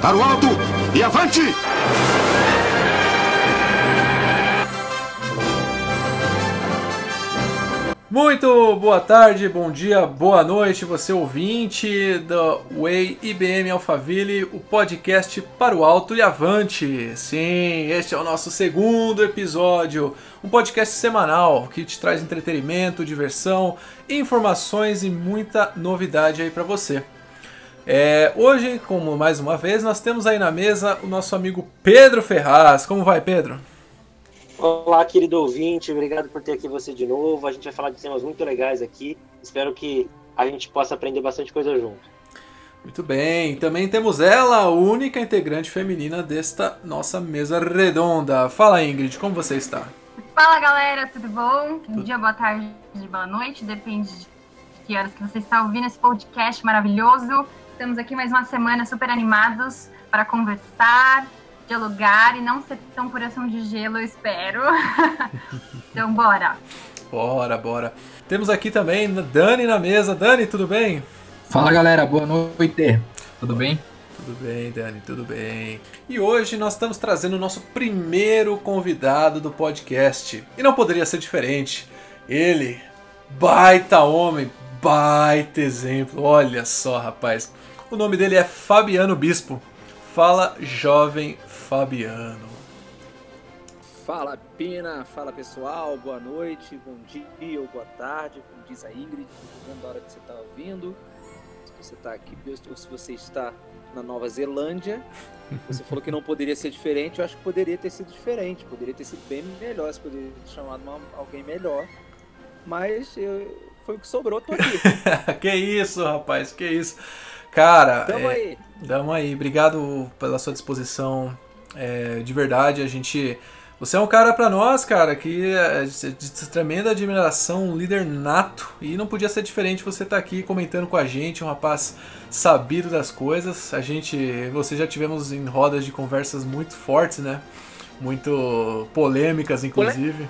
Para o alto e avante! Muito boa tarde, bom dia, boa noite, você ouvinte do Way IBM Alphaville, o podcast para o alto e avante. Sim, este é o nosso segundo episódio, um podcast semanal que te traz entretenimento, diversão, informações e muita novidade aí para você. É, hoje, como mais uma vez, nós temos aí na mesa o nosso amigo Pedro Ferraz. Como vai, Pedro? Olá, querido ouvinte, obrigado por ter aqui você de novo. A gente vai falar de temas muito legais aqui. Espero que a gente possa aprender bastante coisa junto. Muito bem, também temos ela, a única integrante feminina desta nossa mesa redonda. Fala, Ingrid, como você está? Fala, galera, tudo bom? Bom dia, boa tarde, boa noite, depende de que horas que você está ouvindo esse podcast maravilhoso. Estamos aqui mais uma semana super animados para conversar, dialogar e não ser tão coração de gelo, eu espero. então, bora. Bora, bora. Temos aqui também Dani na mesa. Dani, tudo bem? Fala galera, boa noite. Tudo bem? Tudo bem, Dani, tudo bem. E hoje nós estamos trazendo o nosso primeiro convidado do podcast. E não poderia ser diferente. Ele, baita homem, baita exemplo. Olha só, rapaz. O nome dele é Fabiano Bispo. Fala, jovem Fabiano. Fala Pina, fala pessoal, boa noite, bom dia ou boa tarde, como diz a Ingrid, dependendo da hora que você está ouvindo. Se você está aqui ou se você está na Nova Zelândia, você falou que não poderia ser diferente, eu acho que poderia ter sido diferente, poderia ter sido bem melhor, você poderia ter chamado uma, alguém melhor, mas eu, foi o que sobrou, tô aqui. que isso, rapaz, que isso. Cara, Tamo é, aí. Damo aí, obrigado pela sua disposição. É, de verdade, a gente. Você é um cara para nós, cara, que é de tremenda admiração, um líder nato. E não podia ser diferente você estar tá aqui comentando com a gente, um rapaz sabido das coisas. A gente. Você já tivemos em rodas de conversas muito fortes, né? Muito polêmicas, inclusive.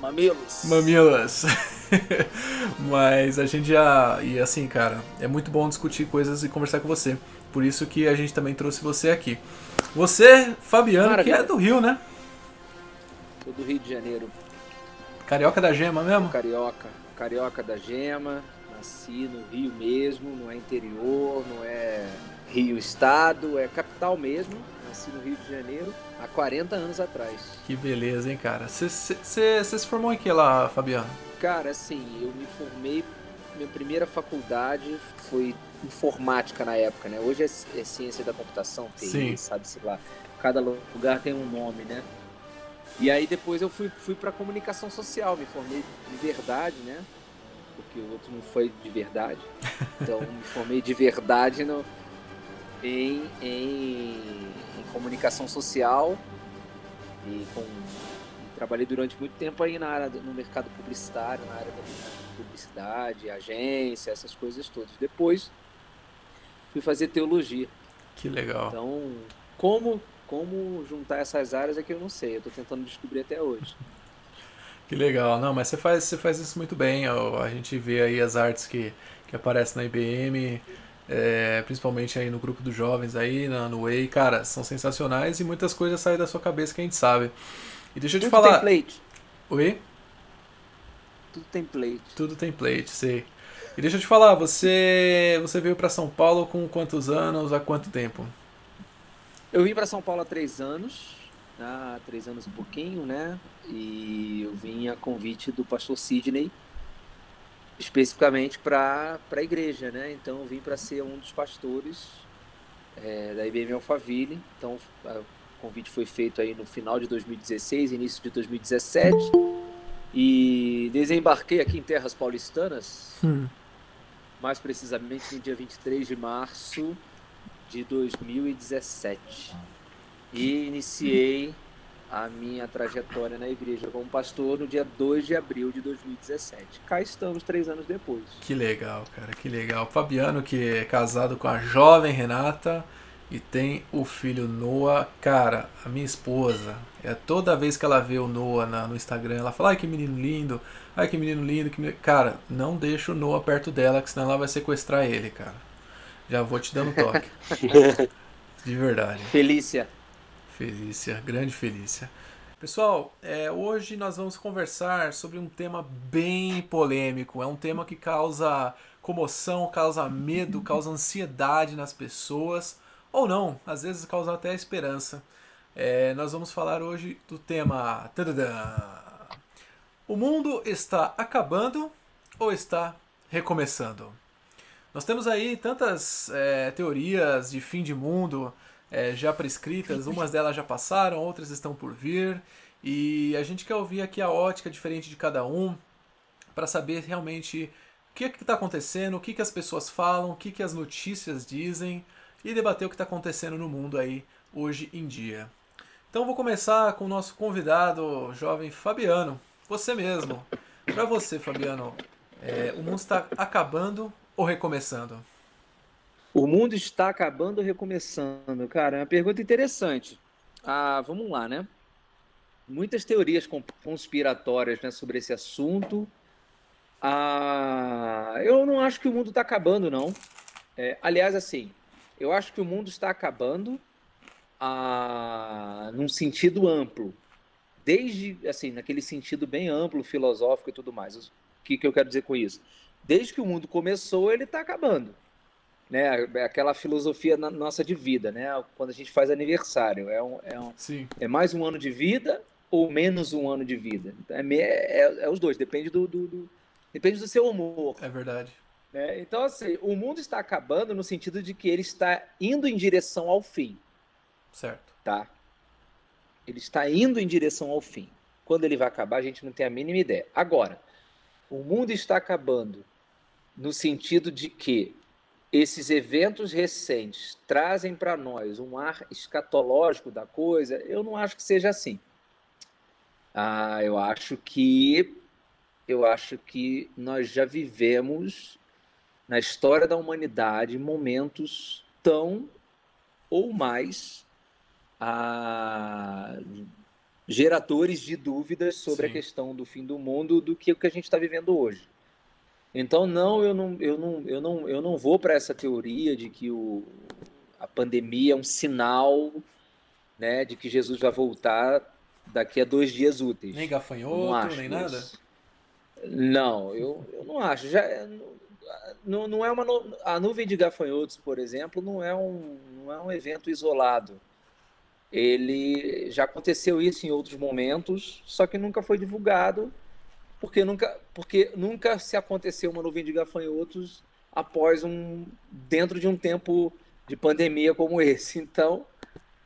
Mamilos. Mamilos. Mas a gente já. E assim, cara, é muito bom discutir coisas e conversar com você. Por isso que a gente também trouxe você aqui. Você, Fabiano, Maravilha. que é do Rio, né? Sou do Rio de Janeiro. Carioca da Gema mesmo? Carioca. Carioca da Gema. Nasci no Rio mesmo, não é interior, não é Rio Estado, é capital mesmo. Nasci no Rio de Janeiro há 40 anos atrás. Que beleza, hein, cara? Você se formou em que lá, Fabiano? Cara, assim, eu me formei. Minha primeira faculdade foi informática na época, né? Hoje é, é ciência da computação, TI, sabe-se lá. Cada lugar tem um nome, né? E aí depois eu fui, fui para comunicação social, me formei de verdade, né? Porque o outro não foi de verdade. Então me formei de verdade no, em, em, em comunicação social e com trabalhei durante muito tempo aí na área no mercado publicitário, na área da publicidade, agência, essas coisas todas. Depois fui fazer teologia. Que legal. Então, como como juntar essas áreas é que eu não sei, eu estou tentando descobrir até hoje. Que legal, não, mas você faz, você faz isso muito bem. A gente vê aí as artes que, que aparecem na IBM, é, principalmente aí no grupo dos jovens aí, na, no Way, cara, são sensacionais e muitas coisas saem da sua cabeça que a gente sabe. E deixa eu te Tudo falar. Template. Oi? Tudo template. Tudo template, sei. E deixa eu te falar, você você veio para São Paulo com quantos anos, há quanto tempo? Eu vim para São Paulo há três anos, há três anos e um pouquinho, né? E eu vim a convite do pastor Sidney, especificamente para a igreja, né? Então eu vim para ser um dos pastores é, da IBM Alphaville. Então o convite foi feito aí no final de 2016, início de 2017. E desembarquei aqui em terras paulistanas, hum. mais precisamente no dia 23 de março de 2017. E iniciei a minha trajetória na igreja como pastor no dia 2 de abril de 2017. Cá estamos três anos depois. Que legal, cara, que legal. Fabiano, que é casado com a jovem Renata e tem o filho Noah. Cara, a minha esposa, é toda vez que ela vê o Noah na, no Instagram, ela fala: ai que menino lindo, ai que menino lindo. Que menino... Cara, não deixa o Noah perto dela, que senão ela vai sequestrar ele, cara. Já vou te dando toque. De verdade. Felícia. Felícia, grande Felícia. Pessoal, é, hoje nós vamos conversar sobre um tema bem polêmico. É um tema que causa comoção, causa medo, causa ansiedade nas pessoas, ou não, às vezes causa até esperança. É, nós vamos falar hoje do tema. Tadadã! O mundo está acabando ou está recomeçando? Nós temos aí tantas é, teorias de fim de mundo é, já prescritas, umas delas já passaram, outras estão por vir, e a gente quer ouvir aqui a ótica diferente de cada um para saber realmente o que é está acontecendo, o que, que as pessoas falam, o que, que as notícias dizem e debater o que está acontecendo no mundo aí hoje em dia. Então vou começar com o nosso convidado, jovem Fabiano, você mesmo. Para você, Fabiano, é, o mundo está acabando ou recomeçando? O mundo está acabando ou recomeçando? Cara, é uma pergunta interessante. Ah, vamos lá, né? Muitas teorias conspiratórias né, sobre esse assunto. Ah, eu não acho que o mundo está acabando, não. É, aliás, assim, eu acho que o mundo está acabando ah, num sentido amplo. Desde, assim, naquele sentido bem amplo, filosófico e tudo mais. O que, que eu quero dizer com isso? Desde que o mundo começou, ele está acabando né, aquela filosofia nossa de vida, né? Quando a gente faz aniversário, é, um, é, um, é mais um ano de vida ou menos um ano de vida? É, é, é os dois, depende do, do, do, depende do seu humor. É verdade. É, então, assim, o mundo está acabando no sentido de que ele está indo em direção ao fim. Certo. Tá? Ele está indo em direção ao fim. Quando ele vai acabar, a gente não tem a mínima ideia. Agora, o mundo está acabando no sentido de que esses eventos recentes trazem para nós um ar escatológico da coisa, eu não acho que seja assim. Ah, eu acho que eu acho que nós já vivemos na história da humanidade momentos tão ou mais ah, geradores de dúvidas sobre Sim. a questão do fim do mundo do que o que a gente está vivendo hoje. Então, não, eu não, eu não, eu não, eu não vou para essa teoria de que o, a pandemia é um sinal né, de que Jesus vai voltar daqui a dois dias úteis. Nem gafanhoto, nem nada? Não, eu, eu não acho. Já, não, não é uma a nuvem de gafanhotos, por exemplo, não é um, não é um evento isolado. Ele já aconteceu isso em outros momentos, só que nunca foi divulgado porque nunca, porque nunca se aconteceu uma nuvem de gafanhotos após um dentro de um tempo de pandemia como esse. Então,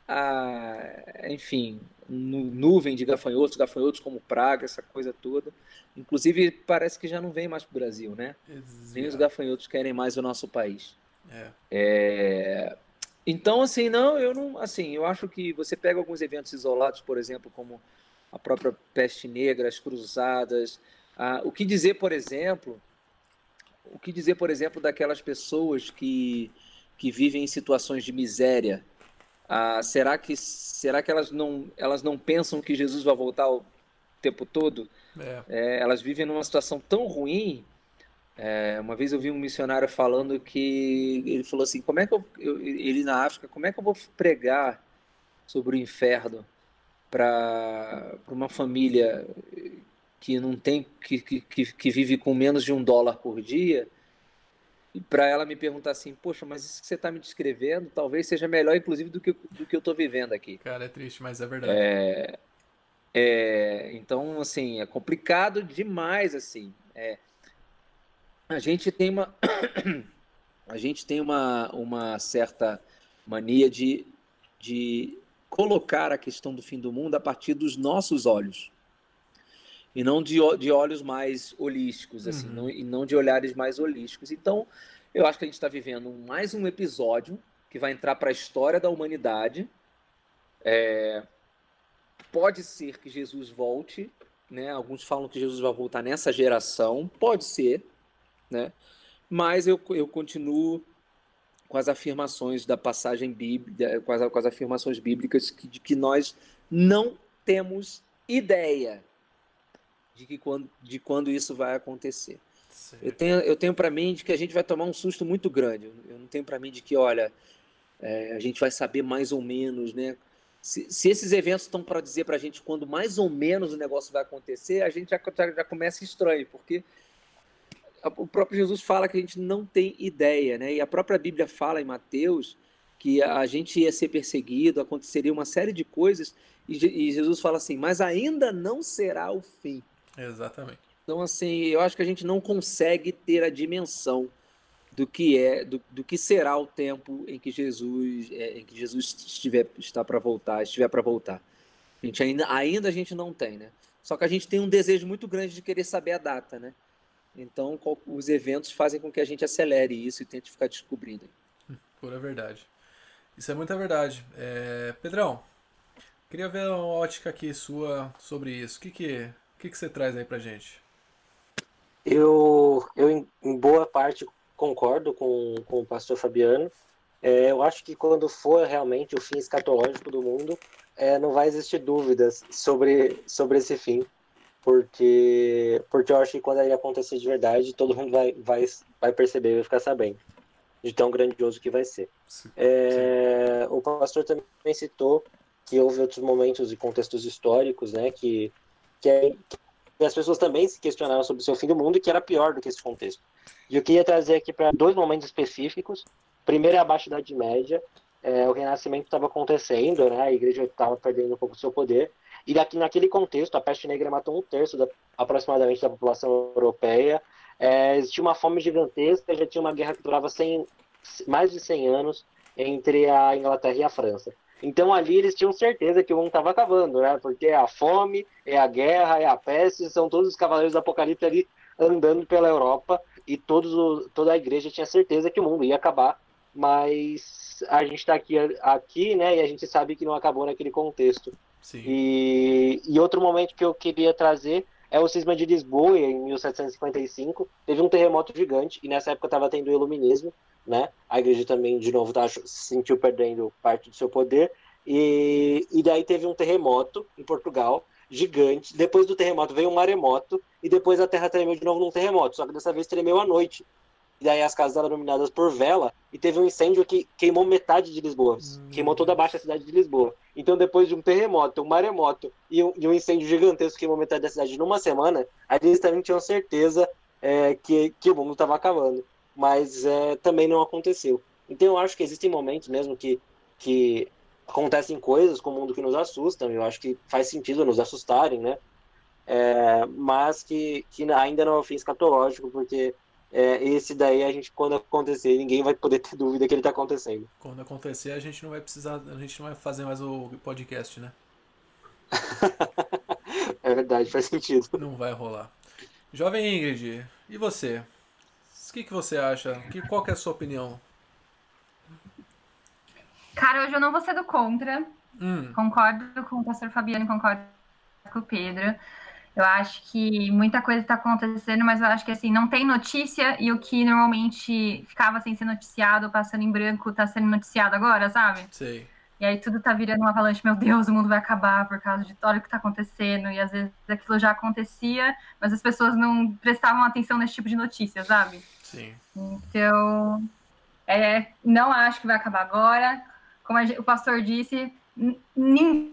a, enfim, nuvem de gafanhotos, gafanhotos como praga, essa coisa toda. Inclusive, parece que já não vem mais para o Brasil, né? Exato. Nem os gafanhotos querem mais o nosso país. É. é. Então, assim, não, eu não, assim, eu acho que você pega alguns eventos isolados, por exemplo, como a própria peste negra, as cruzadas. Ah, o que dizer, por exemplo, o que dizer, por exemplo, daquelas pessoas que, que vivem em situações de miséria? Ah, será que, será que elas, não, elas não pensam que Jesus vai voltar o tempo todo? É. É, elas vivem numa situação tão ruim. É, uma vez eu vi um missionário falando que ele falou assim: como é que eu, eu ele na África, como é que eu vou pregar sobre o inferno? para uma família que não tem que, que, que vive com menos de um dólar por dia e para ela me perguntar assim, poxa, mas isso que você está me descrevendo talvez seja melhor, inclusive, do que, do que eu estou vivendo aqui. Cara, é triste, mas é verdade. É, é, então, assim, é complicado demais, assim. É, a gente tem uma, a gente tem uma, uma certa mania de, de colocar a questão do fim do mundo a partir dos nossos olhos e não de, de olhos mais holísticos, assim, uhum. não, e não de olhares mais holísticos. Então, eu acho que a gente está vivendo mais um episódio que vai entrar para a história da humanidade. É, pode ser que Jesus volte, né? Alguns falam que Jesus vai voltar nessa geração, pode ser, né? Mas eu, eu continuo com as afirmações da passagem bíblica, com as, com as afirmações bíblicas que, de que nós não temos ideia de, que quando, de quando isso vai acontecer. Certo. Eu tenho, eu tenho para mim de que a gente vai tomar um susto muito grande. Eu não tenho para mim de que, olha, É, a gente vai saber mais ou menos, né? Se, se esses eventos estão para dizer para a gente quando mais ou menos o negócio vai acontecer, a gente já, já, já começa estranho, porque o próprio Jesus fala que a gente não tem ideia, né? E a própria Bíblia fala em Mateus que a gente ia ser perseguido, aconteceria uma série de coisas, e, Jesus fala assim, mas ainda não será o fim. Exatamente. Então, assim, eu acho que a gente não consegue ter a dimensão do que é, do, do que será o tempo em que Jesus, é, em que Jesus estiver está para voltar, estiver para voltar. A gente ainda, ainda a gente não tem, né? Só que a gente tem um desejo muito grande de querer saber a data, né? Então, os eventos fazem com que a gente acelere isso e tente ficar descobrindo. Pura verdade. Isso é muita verdade. É... Pedrão, queria ver uma ótica aqui sua sobre isso. O que, que, que, que você traz aí pra gente? Eu, eu em boa parte, concordo com, com o pastor Fabiano. É, eu acho que quando for realmente o fim escatológico do mundo, é, não vai existir dúvidas sobre, sobre esse fim, porque, porque eu acho que quando ele acontecer de verdade, todo mundo vai, vai, vai perceber, vai ficar sabendo de tão grandioso que vai ser. Sim, é, sim. O pastor também citou que houve outros momentos e contextos históricos, né, que, que, é, que as pessoas também se questionaram sobre o seu fim do mundo e que era pior do que esse contexto. E eu queria trazer aqui para dois momentos específicos. Primeiro é a Baixa Idade Média, é, o Renascimento estava acontecendo, né, a igreja estava perdendo um pouco do seu poder, e daqui, naquele contexto, a peste negra matou um terço da, aproximadamente da população europeia, é, existia uma fome gigantesca, já tinha uma guerra que durava 100, mais de 100 anos entre a Inglaterra e a França. Então ali eles tinham certeza que o mundo estava acabando, né? Porque é a fome, é a guerra, é a peste, são todos os cavaleiros do Apocalipse ali andando pela Europa e todos o, toda a igreja tinha certeza que o mundo ia acabar, mas a gente está aqui, aqui, né? E a gente sabe que não acabou naquele contexto. Sim. E, e outro momento que eu queria trazer é o cisma de Lisboa, em 1755. Teve um terremoto gigante, e nessa época estava tendo o iluminismo, né? A igreja também, de novo, tá, se sentiu perdendo parte do seu poder. E, e daí teve um terremoto em Portugal, gigante. Depois do terremoto veio um maremoto, e depois a terra tremeu de novo num terremoto, só que dessa vez tremeu à noite. E daí as casas eram iluminadas por vela, e teve um incêndio que queimou metade de Lisboa, hum. queimou toda a baixa cidade de Lisboa. Então, depois de um terremoto, um maremoto e um, e um incêndio gigantesco que queimou metade da cidade numa semana, eles também tinham certeza é, que, que o mundo estava acabando. Mas é, também não aconteceu. Então, eu acho que existem momentos mesmo que, que acontecem coisas com o mundo que nos assustam. Eu acho que faz sentido nos assustarem, né? É, mas que, que ainda não é o fim escatológico, porque é, esse daí a gente, quando acontecer, ninguém vai poder ter dúvida que ele está acontecendo. Quando acontecer, a gente não vai precisar, a gente não vai fazer mais o podcast, né? é verdade, faz sentido. Não vai rolar. Jovem Ingrid, e você? O que, que você acha? Que, qual que é a sua opinião? Cara, hoje eu não vou ser do contra. Hum. Concordo com o pastor Fabiano, concordo com o Pedro. Eu acho que muita coisa está acontecendo, mas eu acho que assim, não tem notícia e o que normalmente ficava sem ser noticiado, passando em branco, está sendo noticiado agora, sabe? Sei. E aí tudo tá virando uma avalanche, meu Deus, o mundo vai acabar por causa de tudo o que está acontecendo. E às vezes aquilo já acontecia, mas as pessoas não prestavam atenção nesse tipo de notícia, sabe? Sim. Então, é, não acho que vai acabar agora. Como o pastor disse, ninguém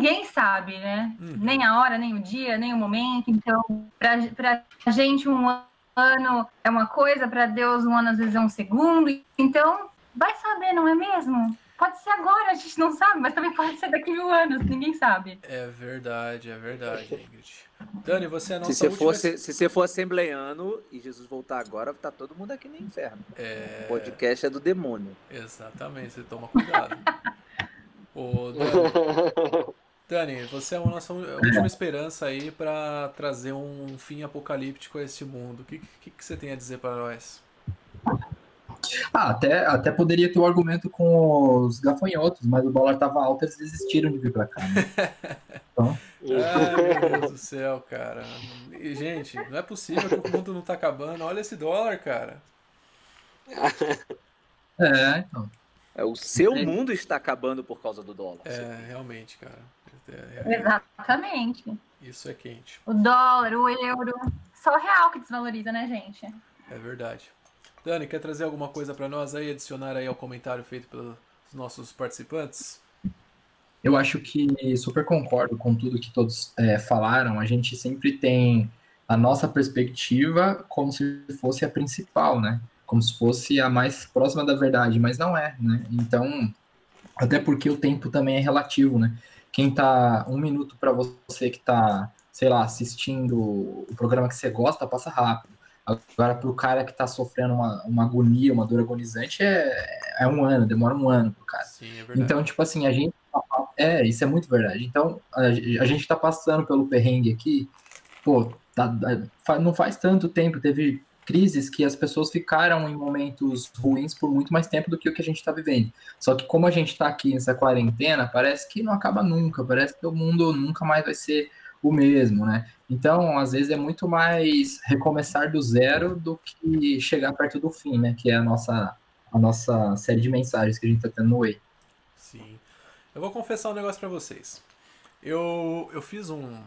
ninguém sabe, né? Uhum. Nem a hora, nem o dia, nem o momento. Então, para a gente, um ano é uma coisa, para Deus, um ano às vezes é um segundo. Então, vai saber, não é mesmo? Pode ser agora, a gente não sabe, mas também pode ser daqui a mil anos, ninguém sabe. É verdade, é verdade, Ingrid. Dani, você é nossa se você última... For, se, se você for assembleiano e Jesus voltar agora, tá todo mundo aqui no inferno. É... O podcast é do demônio. Exatamente, você toma cuidado. Ô, Dani, Dani, você é a nossa última esperança aí para trazer um fim apocalíptico a esse mundo. O que, que, que você tem a dizer para nós? Ah, até, até poderia ter o um argumento com os gafanhotos, mas o dólar estava alto e eles desistiram de vir para cá. Né? Então... Ai, meu Deus do céu, cara. E, gente, não é possível que o mundo não tá acabando. Olha esse dólar, cara. É, então. É, o seu é. mundo está acabando por causa do dólar. É, realmente, cara. É, é, Exatamente. Isso é quente. O dólar, o euro. Só o real que desvaloriza, né, gente? É verdade. Dani, quer trazer alguma coisa para nós aí, adicionar aí ao comentário feito pelo os nossos participantes? Eu acho que super concordo com tudo que todos é, falaram. A gente sempre tem a nossa perspectiva como se fosse a principal, né? Como se fosse a mais próxima da verdade, mas não é, né? Então, até porque o tempo também é relativo, né? Quem tá um minuto para você que tá, sei lá, assistindo o programa que você gosta, passa rápido. Agora, para o cara que está sofrendo uma, uma agonia, uma dor agonizante, é, é um ano, demora um ano pro cara. Sim, é então, tipo assim, a gente. É, isso é muito verdade. Então, a, a gente está passando pelo perrengue aqui, pô, tá, não faz tanto tempo, teve crises que as pessoas ficaram em momentos ruins por muito mais tempo do que o que a gente está vivendo. Só que como a gente está aqui nessa quarentena, parece que não acaba nunca, parece que o mundo nunca mais vai ser o mesmo, né? Então, às vezes é muito mais recomeçar do zero do que chegar perto do fim, né? Que é a nossa, a nossa série de mensagens que a gente tá tendo no Way. Sim. Eu vou confessar um negócio para vocês. Eu, eu fiz um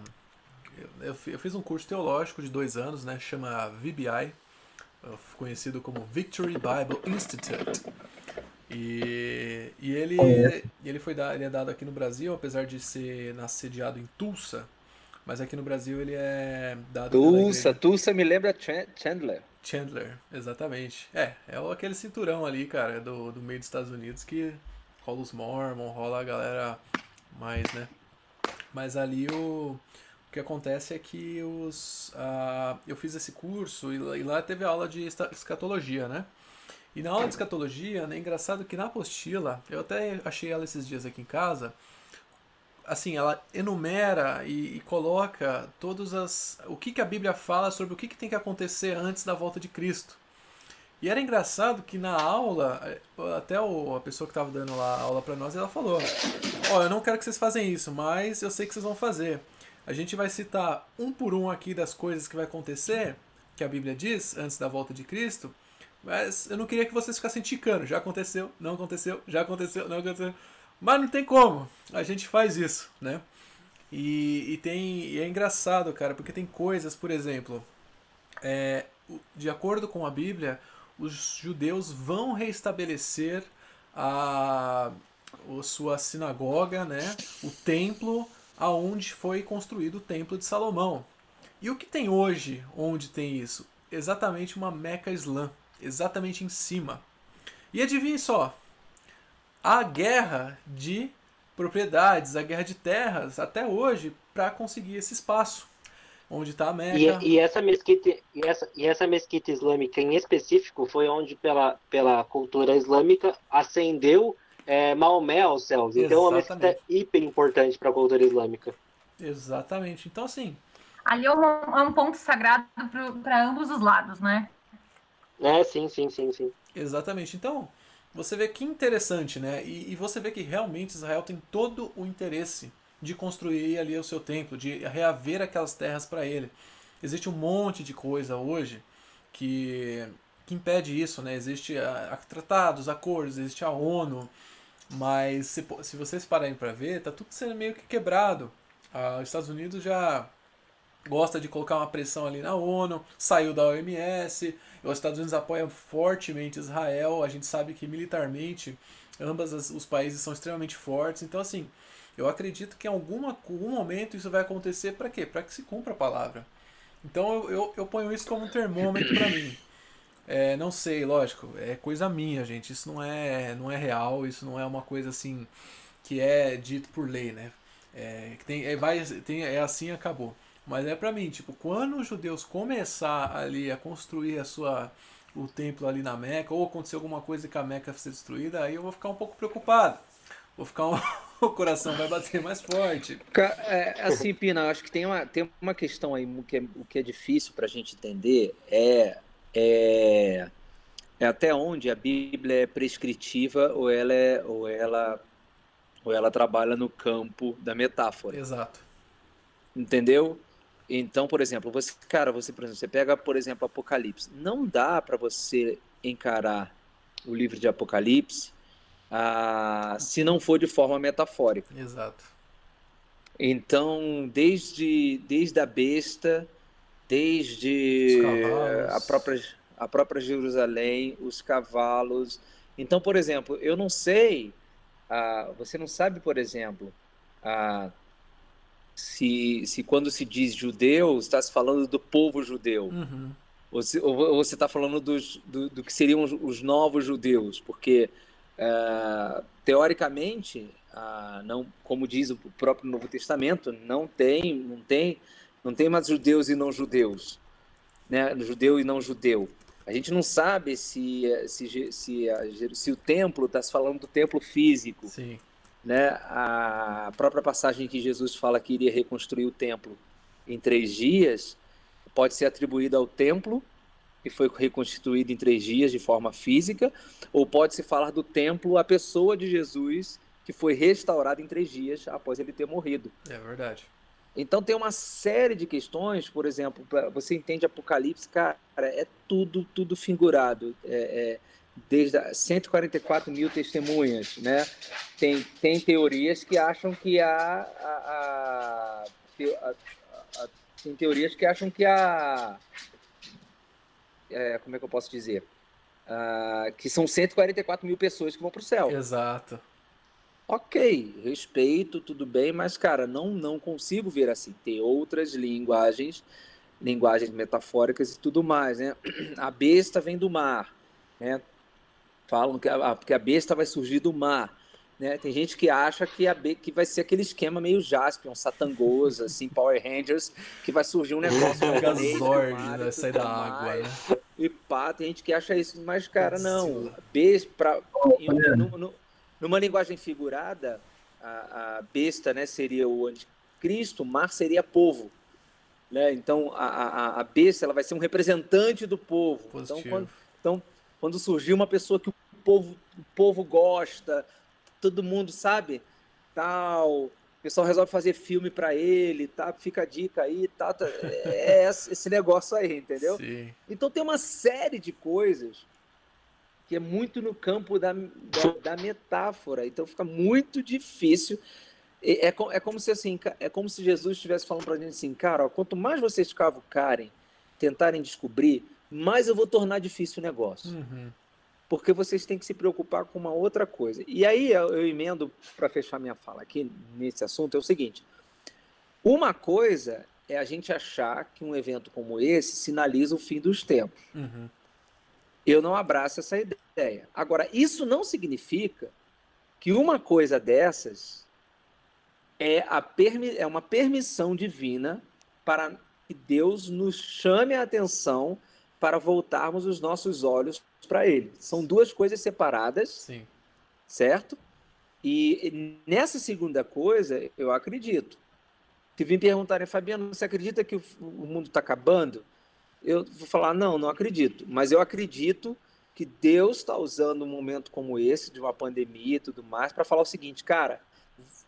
eu, eu fiz um curso teológico de dois anos, né? Chama VBI, conhecido como Victory Bible Institute. E, e ele, ele foi da, ele é dado aqui no Brasil, apesar de ser sediado em Tulsa, mas aqui no Brasil ele é dado. Tulsa, Tulsa me lembra Chandler. Chandler, exatamente. É, é aquele cinturão ali, cara, do, do meio dos Estados Unidos que rola os Mormon, rola a galera mais, né? Mas ali o, o que acontece é que os, uh, eu fiz esse curso e, e lá teve aula de escatologia, né? E na aula de escatologia, né, é engraçado que na apostila, eu até achei ela esses dias aqui em casa, assim, ela enumera e, e, coloca todos as o que, que a Bíblia fala sobre o que, que tem que acontecer antes da volta de Cristo. E era engraçado que na aula, eh, até o, a pessoa que estava dando lá a aula para nós, ela falou: "Ó, oh, eu não quero que vocês façam isso, mas eu sei que vocês vão fazer. A gente vai citar um por um aqui das coisas que vai acontecer, que a Bíblia diz antes da volta de Cristo, mas eu não queria que vocês ficassem ticando. Já aconteceu, não aconteceu, já aconteceu, não aconteceu. Mas não tem como, a gente faz isso, né? E, e tem e é engraçado, cara, porque tem coisas, por exemplo, é, de acordo com a Bíblia, os judeus vão restabelecer a, a sua sinagoga, né? O templo aonde foi construído o templo de Salomão. E o que tem hoje, onde tem isso? Exatamente uma Meca Islã, exatamente em cima. E adivinhe só, a guerra de propriedades, a guerra de terras, até hoje, para conseguir esse espaço. Onde está a Meca. E, e, essa mesquita, e, essa, e essa mesquita islâmica em específico foi onde, pela, pela cultura islâmica, ascendeu é, Maomé aos céus. Então é uma mesquita hiper importante para a cultura islâmica. Exatamente. Então, assim. Ali é um, é um ponto sagrado para ambos os lados, né? É, sim, sim, sim, sim. Exatamente. Então, você vê que interessante, né? E, e, você vê que realmente Israel tem todo o interesse de construir ali o seu templo, de reaver aquelas terras para ele. Existe um monte de coisa hoje que, que impede isso, né? Existe a, a tratados, acordos, existe a ONU, mas se, se vocês pararem para ver, tá tudo sendo meio que quebrado. Ah, os Estados Unidos já gosta de colocar uma pressão ali na ONU, saiu da OMS, os Estados Unidos apoiam fortemente Israel, a gente sabe que militarmente ambas as, os países são extremamente fortes, então assim, eu acredito que em alguma, algum momento isso vai acontecer para quê? Para que se cumpra a palavra. Então eu, eu, eu ponho isso como um termômetro para mim. É, não sei, lógico, é coisa minha, gente. Isso não é, não é real, isso não é uma coisa assim que é dito por lei, né? É, tem, é, vai, tem, é assim acabou. Mas é para mim, tipo, quando os judeus começar ali a construir a sua o templo ali na Meca, ou acontecer alguma coisa que a Meca ser destruída, aí eu vou ficar um pouco preocupado. Vou ficar um... o coração vai bater mais forte. É, assim, Pina, acho que tem uma, tem uma questão aí que é, o que é difícil para a gente entender é, é, é até onde a Bíblia é prescritiva ou ela é, ou ela ou ela trabalha no campo da metáfora. Exato. Entendeu? Então, por exemplo, você, cara, você, por exemplo, você pega, por exemplo, Apocalipse. Não dá para você encarar o livro de Apocalipse ah, se não for de forma metafórica. Exato. Então, desde, desde a besta, desde a própria, a própria Jerusalém, os cavalos. Então, por exemplo, eu não sei ah, você não sabe, por exemplo, ah, se, se quando se diz judeu, está se falando do povo judeu. Uhum. Ou, se, ou você está falando dos, do, do, que seriam os, os novos judeus, porque uh, teoricamente, uh, não, como diz o próprio Novo Testamento, não tem, não tem, não tem mais judeus e não judeus, né? Judeu e não judeu. A gente não sabe se se, se, se o templo está se falando do templo físico. Sim né, a própria passagem que Jesus fala que iria reconstruir o templo em três dias pode ser atribuída ao templo que foi reconstituído em três dias de forma física, ou pode se falar do templo, a pessoa de Jesus que foi restaurada em três dias após ele ter morrido. É verdade. Então tem uma série de questões, por exemplo, você entende Apocalipse, cara, é tudo, tudo figurado. É, é, desde 144 mil testemunhas, né? Tem, tem teorias que acham que há a, a, a, tem teorias que acham que há é, como é que eu posso dizer uh, que são 144 mil pessoas que vão para o céu. Exato. Ok, respeito, tudo bem, mas cara, não não consigo ver assim. Tem outras linguagens, linguagens metafóricas e tudo mais, né? A besta vem do mar, né? Falam que a, que a besta vai surgir do mar. Né? Tem gente que acha que, a, que vai ser aquele esquema meio Jaspion, Satangosa, assim, Power Rangers, que vai surgir um negócio. Megazord vai sair da água. Né? E pá, tem gente que acha isso, mas, cara, não. Besta, pra, no, no, numa linguagem figurada, a, a, besta né, seria o anticristo, o mar seria povo. Né? Então, a, a, a besta ela vai ser um representante do povo. Então, quando, então, quando surgiu uma pessoa que o povo, o povo gosta, todo mundo sabe, tal, o pessoal resolve fazer filme para ele, tá? Fica a dica aí, tá? tá é esse negócio aí, entendeu? Sim. Então tem uma série de coisas que é muito no campo da, da, da metáfora, então fica muito difícil. É, é, é, como se assim, é como se Jesus estivesse falando para a gente assim, cara, ó, quanto mais vocês cavucarem, tentarem descobrir, mais eu vou tornar difícil o negócio. Uhum. Porque vocês têm que se preocupar com uma outra coisa. E aí eu, emendo para fechar minha fala aqui nesse assunto é o seguinte: uma coisa é a gente achar que um evento como esse sinaliza o fim dos tempos. Uhum. Eu não abraço essa ideia. Agora, isso não significa que uma coisa dessas é, a é uma permissão divina para que Deus nos chame a atenção para voltarmos os nossos olhos para Ele. São duas coisas separadas, Sim. certo? E nessa segunda coisa, eu acredito. Se vim perguntarem, Fabiano, você acredita que o mundo está acabando? Eu vou falar, não, não acredito. Mas eu acredito que Deus está usando um momento como esse, de uma pandemia e tudo mais, para falar o seguinte, cara,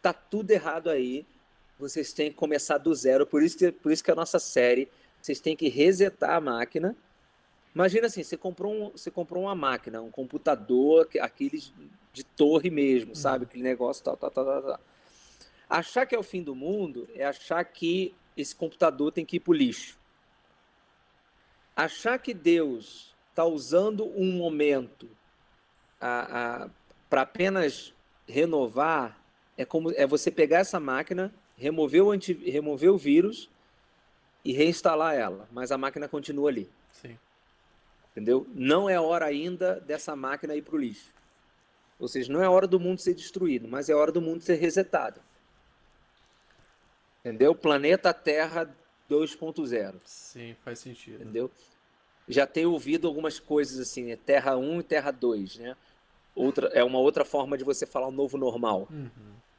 tá tudo errado aí, vocês têm que começar do zero, por isso que, por isso que a nossa série, vocês têm que resetar a máquina Imagina assim, você comprou, um, você comprou uma máquina, um computador, aqueles de torre mesmo, uhum. sabe? Aquele negócio, tal, tal, tal, tal, Achar que é o fim do mundo é achar que esse computador tem que ir para o lixo. Achar que Deus está usando um momento para apenas renovar é como é você pegar essa máquina, remover o, anti, remover o vírus e reinstalar ela, mas a máquina continua ali. Sim. Entendeu? Não é hora ainda dessa máquina ir para o lixo. Ou seja, não é hora do mundo ser destruído, mas é hora do mundo ser resetado. Entendeu? Planeta Terra 2.0. Sim, faz sentido. Entendeu? Já tenho ouvido algumas coisas assim, né? Terra 1 e Terra 2, né? Outra, é uma outra forma de você falar o novo normal. Uhum.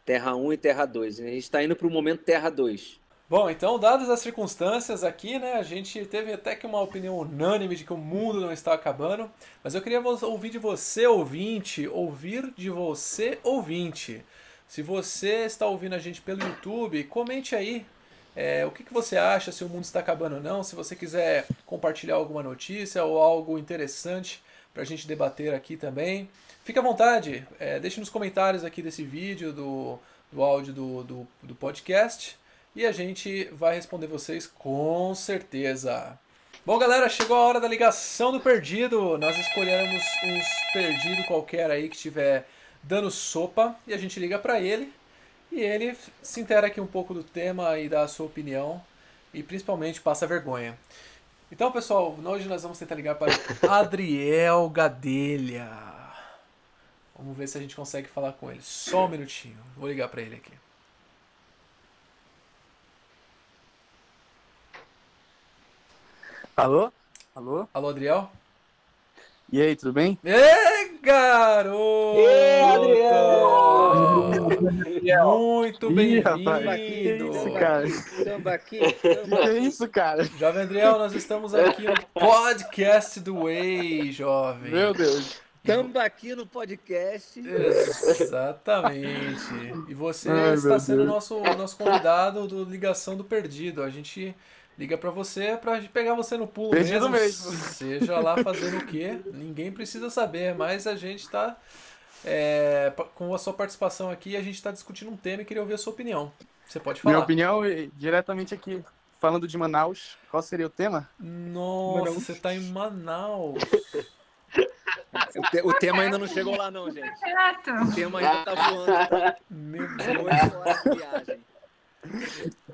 Terra 1 e Terra 2. A gente está indo para o momento Terra 2. Bom, então, dadas as circunstâncias aqui, né, a gente teve até que uma opinião unânime de que o mundo não está acabando, mas eu queria ouvir de você, ouvinte, ouvir de você, ouvinte. Se você está ouvindo a gente pelo YouTube, comente aí é, o que, que você acha, se o mundo está acabando ou não, se você quiser compartilhar alguma notícia ou algo interessante para a gente debater aqui também. Fique à vontade, é, deixe nos comentários aqui desse vídeo, do, do áudio do, do, do podcast e a gente vai responder vocês com certeza. Bom, galera, chegou a hora da ligação do perdido. Nós escolhemos uns perdido qualquer aí que tiver dando sopa e a gente liga para ele e ele se intera aqui um pouco do tema e dá a sua opinião e principalmente passa vergonha. Então, pessoal, hoje nós vamos tentar ligar para Adriel Gadelha. Vamos ver se a gente consegue falar com ele. Só um minutinho. Vou ligar para ele aqui. Alô? Alô? Alô, Adriel? E aí, tudo bem? Ê, garoto! Ê, Adriel! Muito bem-vindo! que isso, cara? Tambaqui, Que que é isso, cara? Jovem Adriel, nós estamos aqui no podcast do Way, jovem. Meu Deus. tambaqui no podcast. Exatamente. E você Ai, está sendo Deus. nosso nosso convidado do Ligação do Perdido. A gente liga pra você pra gente pegar você no pulo mesmo. mesmo. Seja lá fazendo o quê, ninguém precisa saber, mas a gente tá é, com a sua participação aqui, a gente tá discutindo um tema e queria ouvir a sua opinião. Você pode Minha falar. opinião, e diretamente aqui, falando de Manaus, qual seria o tema? Nossa, Manaus. você tá em Manaus. O, te- o tema ainda não chegou lá, não, gente. O tema ainda tá voando. Meu Deus, horas de viagem.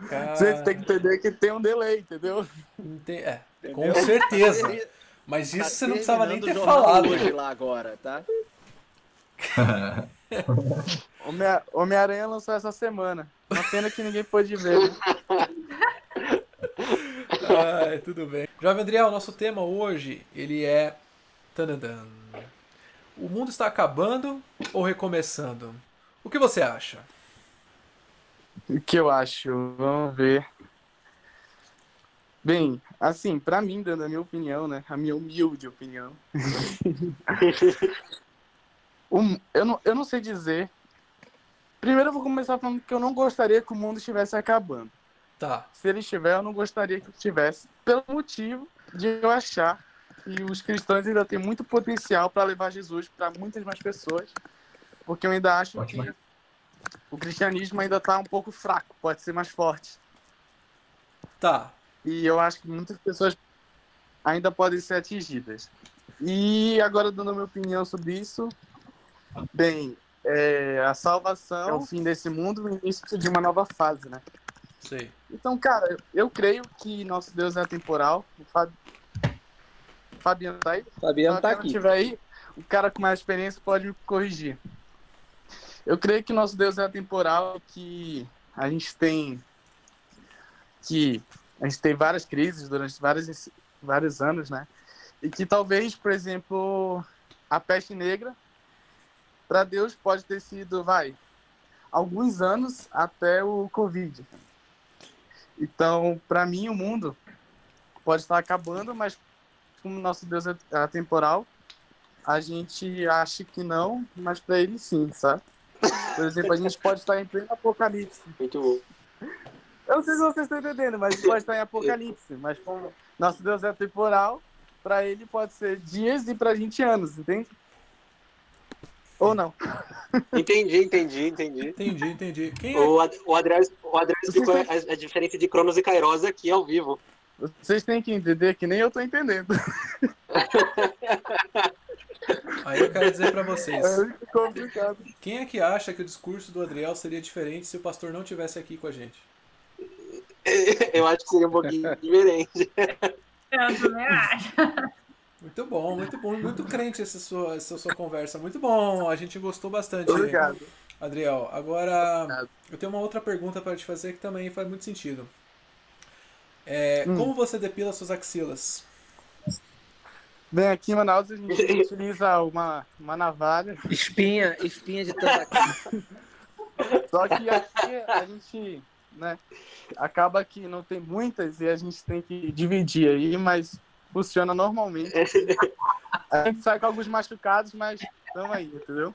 Cara. Você tem que entender que tem um delay, entendeu? Ente- É, Entendeu? com certeza. Tá Mas isso você não precisava nem ter falado. hoje lá agora, tá? Homem- Homem-Aranha lançou essa semana. Uma pena que ninguém pôde ver. né? Ai, tudo bem. Jovem Adriel, nosso tema hoje, ele é... Tanadan. O mundo está acabando ou recomeçando? O que você acha? O que eu acho? Vamos ver. Bem, assim, pra mim, dando a minha opinião, né? A minha humilde opinião. Um, eu, não, eu não sei dizer. Primeiro eu vou começar falando que eu não gostaria que o mundo estivesse acabando. Tá, Se ele estiver, eu não gostaria que estivesse. Pelo motivo de eu achar que os cristãos ainda têm muito potencial para levar Jesus para muitas mais pessoas. Porque eu ainda acho Ótimo. que o cristianismo ainda está um pouco fraco, pode ser mais forte. tá. E eu acho que muitas pessoas ainda podem ser atingidas. E agora, dando a minha opinião sobre isso, bem, é, a salvação é o fim desse mundo e o início de uma nova fase, né? Sei. Então, cara, eu creio que nosso Deus é atemporal. O Fab... Fabiano tá aí? Fabiano tá aqui. estiver aí, o cara com mais experiência pode me corrigir. Eu creio que nosso Deus é atemporal, que a gente tem que a gente tem várias crises durante vários, vários anos, né? E que talvez, por exemplo, a peste negra, para Deus pode ter sido, vai, alguns anos até o Covid. Então, para mim, o mundo pode estar acabando, mas como nosso Deus é atemporal, a gente acha que não, mas para ele sim, sabe? Por exemplo, a gente pode estar em pleno apocalipse. Muito bom. Eu não sei se vocês estão entendendo, mas pode estar em apocalipse. Mas como nosso Deus é atemporal, para ele pode ser dias e pra gente anos, entende? Ou não? Entendi, entendi, entendi. Entendi, entendi. Quem é? O, Ad- o Adriel, o Adriel explicou a, a diferença de Cronos e Kairos aqui ao vivo. Vocês têm que entender que nem eu tô entendendo. Aí eu quero dizer pra vocês. É muito complicado. Quem é que acha que o discurso do Adriel seria diferente se o pastor não tivesse aqui com a gente? Eu acho que seria um pouquinho diferente. Eu também acho. Muito bom, muito bom, muito crente essa sua, essa sua conversa. Muito bom, a gente gostou bastante. Obrigado. Adriel, agora Obrigado. eu tenho uma outra pergunta para te fazer que também faz muito sentido. É, Hum. Como você depila suas axilas? Bem, aqui em Manaus a gente utiliza uma, uma navalha, Espinha, espinha de tambaqui. só que aqui a gente, né, acaba que não tem muitas e a gente tem que dividir aí, mas funciona normalmente. A gente sai com alguns machucados, mas estamos aí, entendeu?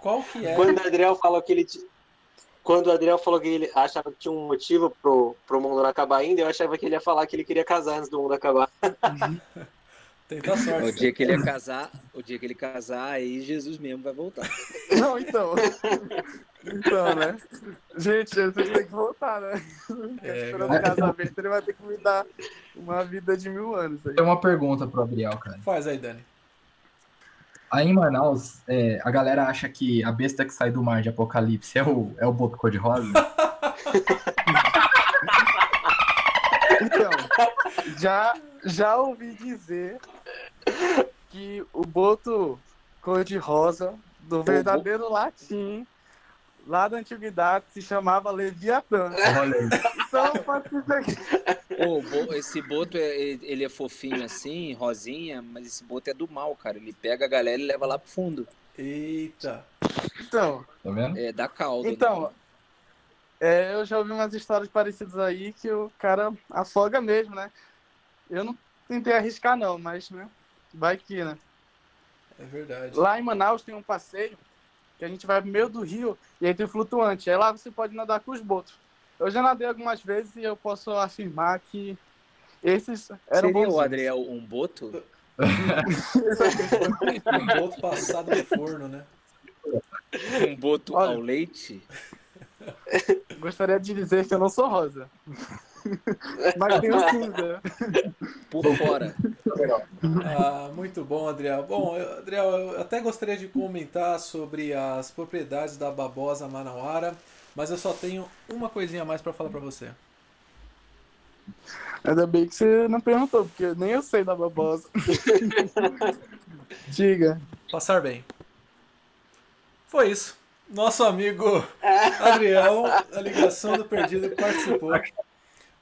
Qual que é? Quando o Adriel falou que ele. Quando o Adriel falou que ele achava que tinha um motivo pro, pro mundo não acabar ainda, eu achava que ele ia falar que ele queria casar antes do mundo acabar. Tenta a O sorte. dia que ele casar, o dia que ele casar, aí Jesus mesmo vai voltar. Não, então. Então, né? Gente, vocês têm que voltar, né? É, Esperando galera. o casamento, ele vai ter que me dar uma vida de mil anos aí. Tem uma pergunta pro Gabriel, cara. Faz aí, Dani. Aí em Manaus, é, a galera acha que a besta que sai do mar de Apocalipse é o, é o boto cor-de-rosa. Já, já ouvi dizer que o boto cor-de-rosa do verdadeiro latim, lá da antiguidade, se chamava Leviatã. Olha aí. Então, pode ser que... Pô, esse boto, é, ele é fofinho assim, rosinha, mas esse boto é do mal, cara. Ele pega a galera e leva lá pro fundo. Eita. Então, Tá vendo? É, dá caldo. Então, é, eu já ouvi umas histórias parecidas aí que o cara afoga mesmo, né? Eu não tentei arriscar não, mas né, vai que, né? É verdade. Lá em Manaus tem um passeio que a gente vai pro meio do rio e aí tem flutuante. Aí lá você pode nadar com os botos. Eu já nadei algumas vezes e eu posso afirmar que esses eram Seria bons. o Adriel um boto? Um boto passado no forno, né? Um boto Olha. ao leite? Gostaria de dizer que eu não sou rosa. mas tenho cinza. Por fora. Ah, muito bom, Adriel. Bom, eu- Adriel, eu até gostaria de comentar sobre as propriedades da babosa manauara, mas eu só tenho uma coisinha a mais para falar para você. Ainda bem que você não perguntou, porque nem eu sei da babosa. Diga. Passar bem. Foi isso. Nosso amigo Adriel, a ligação do perdido, participou.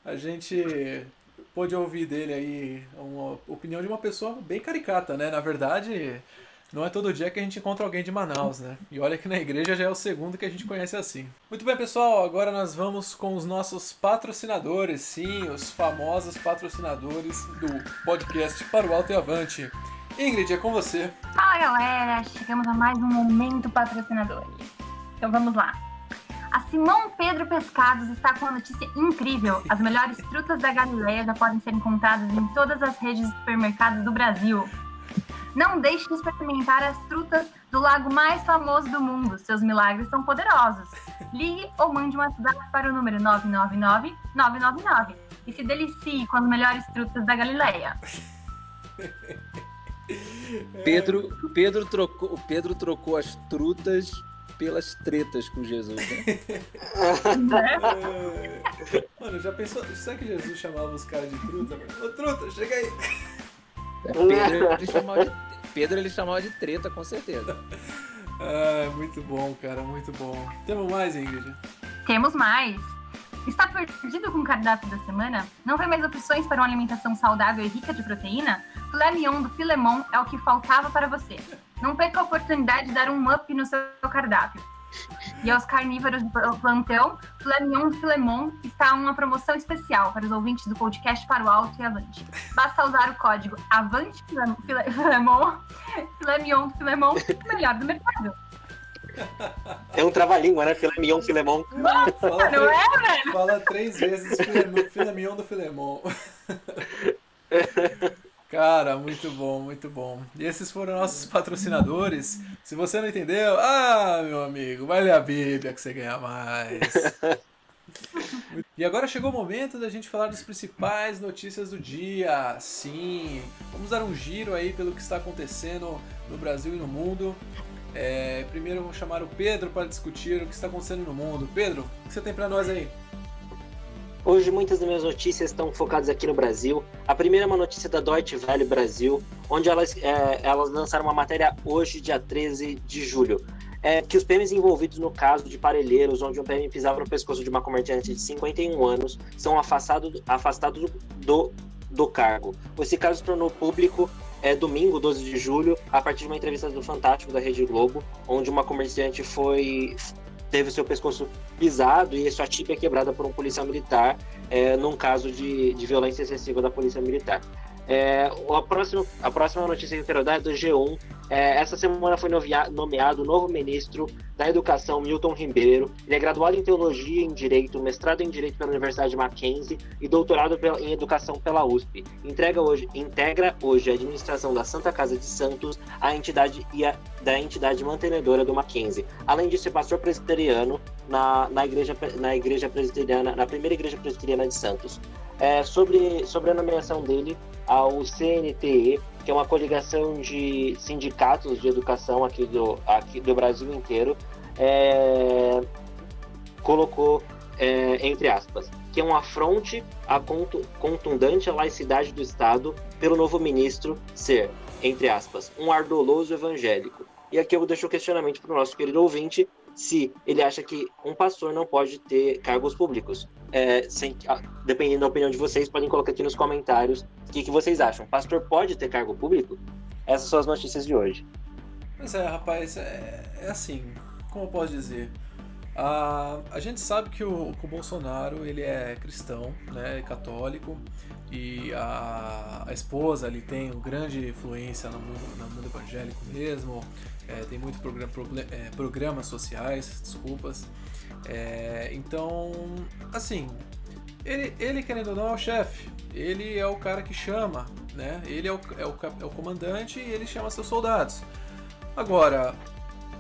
A gente pôde ouvir dele aí uma opinião de uma pessoa bem caricata, né? Na verdade, não é todo dia que a gente encontra alguém de Manaus, né? E olha que na igreja já é o segundo que a gente conhece assim. Muito bem, pessoal, agora nós vamos com os nossos patrocinadores, sim, os famosos patrocinadores do podcast Para o Alto e Avante. Ingrid, é com você. Fala galera, chegamos a mais um momento patrocinadores. Então vamos lá. A Simão Pedro Pescados está com uma notícia incrível. As melhores trutas da Galileia já podem ser encontradas em todas as redes de supermercados do Brasil. Não deixe de experimentar as trutas do lago mais famoso do mundo. Seus milagres são poderosos. Ligue ou mande um WhatsApp para o número 999-999 e se delicie com as melhores trutas da Galileia. Pedro, Pedro, trocou, o Pedro trocou as trutas pelas tretas com Jesus. Né? É. Mano, já pensou? Será que Jesus chamava os caras de truta? Ô truta, chega aí! Pedro, ele chamava de, Pedro ele chamava de treta, com certeza. Ah, muito bom, cara, muito bom. Temos mais, Ingrid? Temos mais! Está perdido com o cardápio da semana? Não vê mais opções para uma alimentação saudável e rica de proteína? Filé mignon do Filemon é o que faltava para você. Não perca a oportunidade de dar um up no seu cardápio. E aos carnívoros do plantão, Filé mignon do Filemon está uma promoção especial para os ouvintes do podcast Para o Alto e Avante. Basta usar o código AVANTE Filemon, Filé mignon do Filemon, melhor do mercado. É um trava-língua, né? Filé mignon, filemon. Fala, Não é, três, fala três vezes Filemon do Filemon. Cara, muito bom, muito bom. E esses foram nossos patrocinadores. Se você não entendeu, ah, meu amigo, vai ler a Bíblia que você ganha mais. E agora chegou o momento da gente falar das principais notícias do dia. Sim, vamos dar um giro aí pelo que está acontecendo no Brasil e no mundo. É, primeiro vou chamar o Pedro para discutir o que está acontecendo no mundo. Pedro, o que você tem para nós aí? Hoje muitas das minhas notícias estão focadas aqui no Brasil. A primeira é uma notícia da Deutsche Welle Brasil, onde elas, é, elas lançaram uma matéria hoje, dia 13 de julho. É, que os PMs envolvidos no caso de Parelheiros, onde um PM pisava no pescoço de uma comerciante de 51 anos, são afastados afastado do, do cargo. Esse caso se tornou público é, domingo, 12 de julho, a partir de uma entrevista do Fantástico da Rede Globo, onde uma comerciante foi teve seu pescoço pisado e sua tíbia quebrada por um policial militar é, num caso de, de violência excessiva da polícia militar. É, a, próxima, a próxima notícia que eu quero dar é do G1. É, essa semana foi nomeado o novo ministro da Educação, Milton Ribeiro. Ele é graduado em Teologia e em Direito, mestrado em Direito pela Universidade de Mackenzie e doutorado em Educação pela USP. Entrega hoje, integra hoje a administração da Santa Casa de Santos, a entidade e a, da entidade mantenedora do Mackenzie. Além disso, é pastor presbiteriano na, na, igreja, na igreja presbiteriana, na primeira igreja presbiteriana de Santos. É, sobre, sobre a nomeação dele, ao CNTE, que é uma coligação de sindicatos de educação aqui do, aqui do Brasil inteiro, é, colocou é, entre aspas, que é um afronte à contundente laicidade do Estado pelo novo ministro ser, entre aspas, um ardoloso evangélico. E aqui eu deixo o questionamento para o nosso querido ouvinte se ele acha que um pastor não pode ter cargos públicos. É, sem, dependendo da opinião de vocês, podem colocar aqui nos comentários o que, que vocês acham. Pastor pode ter cargo público? Essas são as notícias de hoje. Pois é, rapaz, é, é assim, como eu posso dizer? A, a gente sabe que o, que o Bolsonaro ele é cristão, né, católico, e a, a esposa ele tem uma grande influência no mundo, no mundo evangélico mesmo, é, tem muitos programa, é, programas sociais, desculpas. É, então, assim, ele, ele querendo ou não é o chefe, ele é o cara que chama, né? Ele é o, é o, é o comandante e ele chama seus soldados. Agora,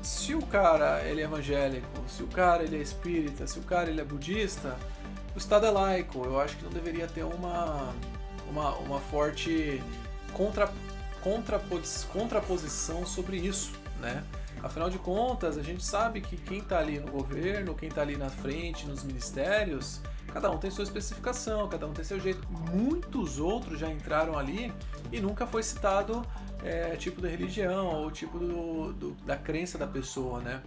se o cara ele é evangélico, se o cara ele é espírita, se o cara ele é budista, o Estado é laico. Eu acho que não deveria ter uma, uma, uma forte contra, contrapos, contraposição sobre isso, né? Afinal de contas, a gente sabe que quem está ali no governo, quem está ali na frente, nos ministérios, cada um tem sua especificação, cada um tem seu jeito. Muitos outros já entraram ali e nunca foi citado é, tipo da religião ou tipo do, do, da crença da pessoa, né?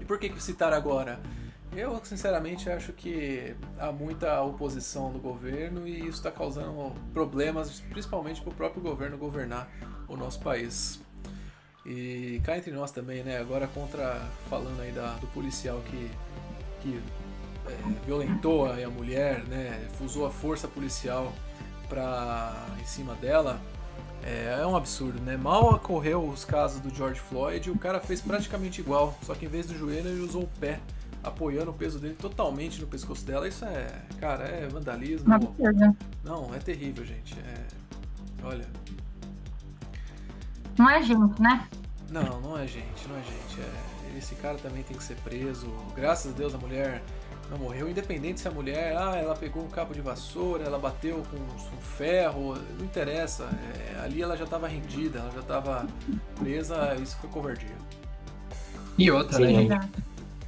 E por que, que citar agora? Eu, sinceramente, acho que há muita oposição no governo e isso está causando problemas, principalmente para o próprio governo governar o nosso país. E cá entre nós também, né? Agora contra falando aí da, do policial que, que é, violentou a, mulher, né? Usou a força policial para em cima dela. É, é, um absurdo, né? Mal ocorreu os casos do George Floyd, o cara fez praticamente igual, só que em vez do joelho ele usou o pé, apoiando o peso dele totalmente no pescoço dela. Isso é, cara, é vandalismo. Não, é terrível, gente. É, olha. Não é gente, né? Não, não é gente, não é gente. É, esse cara também tem que ser preso. Graças a Deus a mulher não morreu, independente se a mulher, ah, ela pegou um cabo de vassoura, ela bateu com um ferro, não interessa. É, ali ela já estava rendida, ela já estava presa, isso foi covardia. E outra, Sim, né,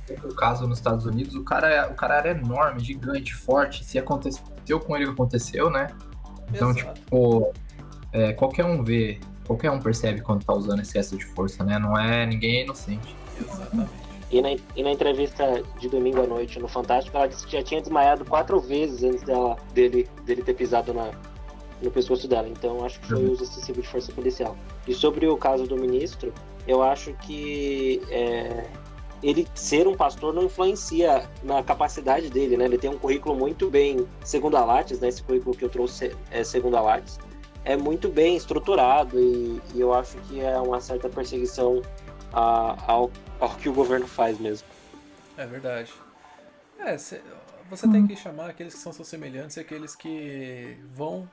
gente? O caso nos Estados Unidos, o cara, é, o cara era enorme, gigante, forte. Se aconteceu com ele aconteceu, né? Então, Exato. tipo, é, qualquer um vê, qualquer um percebe quando tá usando excesso de força, né? Não é ninguém é inocente. Exatamente. E na, e na entrevista de domingo à noite no Fantástico, ela disse que já tinha desmaiado quatro vezes antes dela, dele, dele ter pisado na, no pescoço dela. Então acho que foi uhum. uso excessivo de força policial. E sobre o caso do ministro, eu acho que é, ele ser um pastor não influencia na capacidade dele, né? Ele tem um currículo muito bem, segundo a Lattes, né? Esse currículo que eu trouxe é segundo a Lattes, é muito bem estruturado e, e eu acho que é uma certa perseguição a, ao, ao que o governo faz mesmo. É verdade. É, cê, você tem que chamar aqueles que são seus semelhantes e aqueles que vão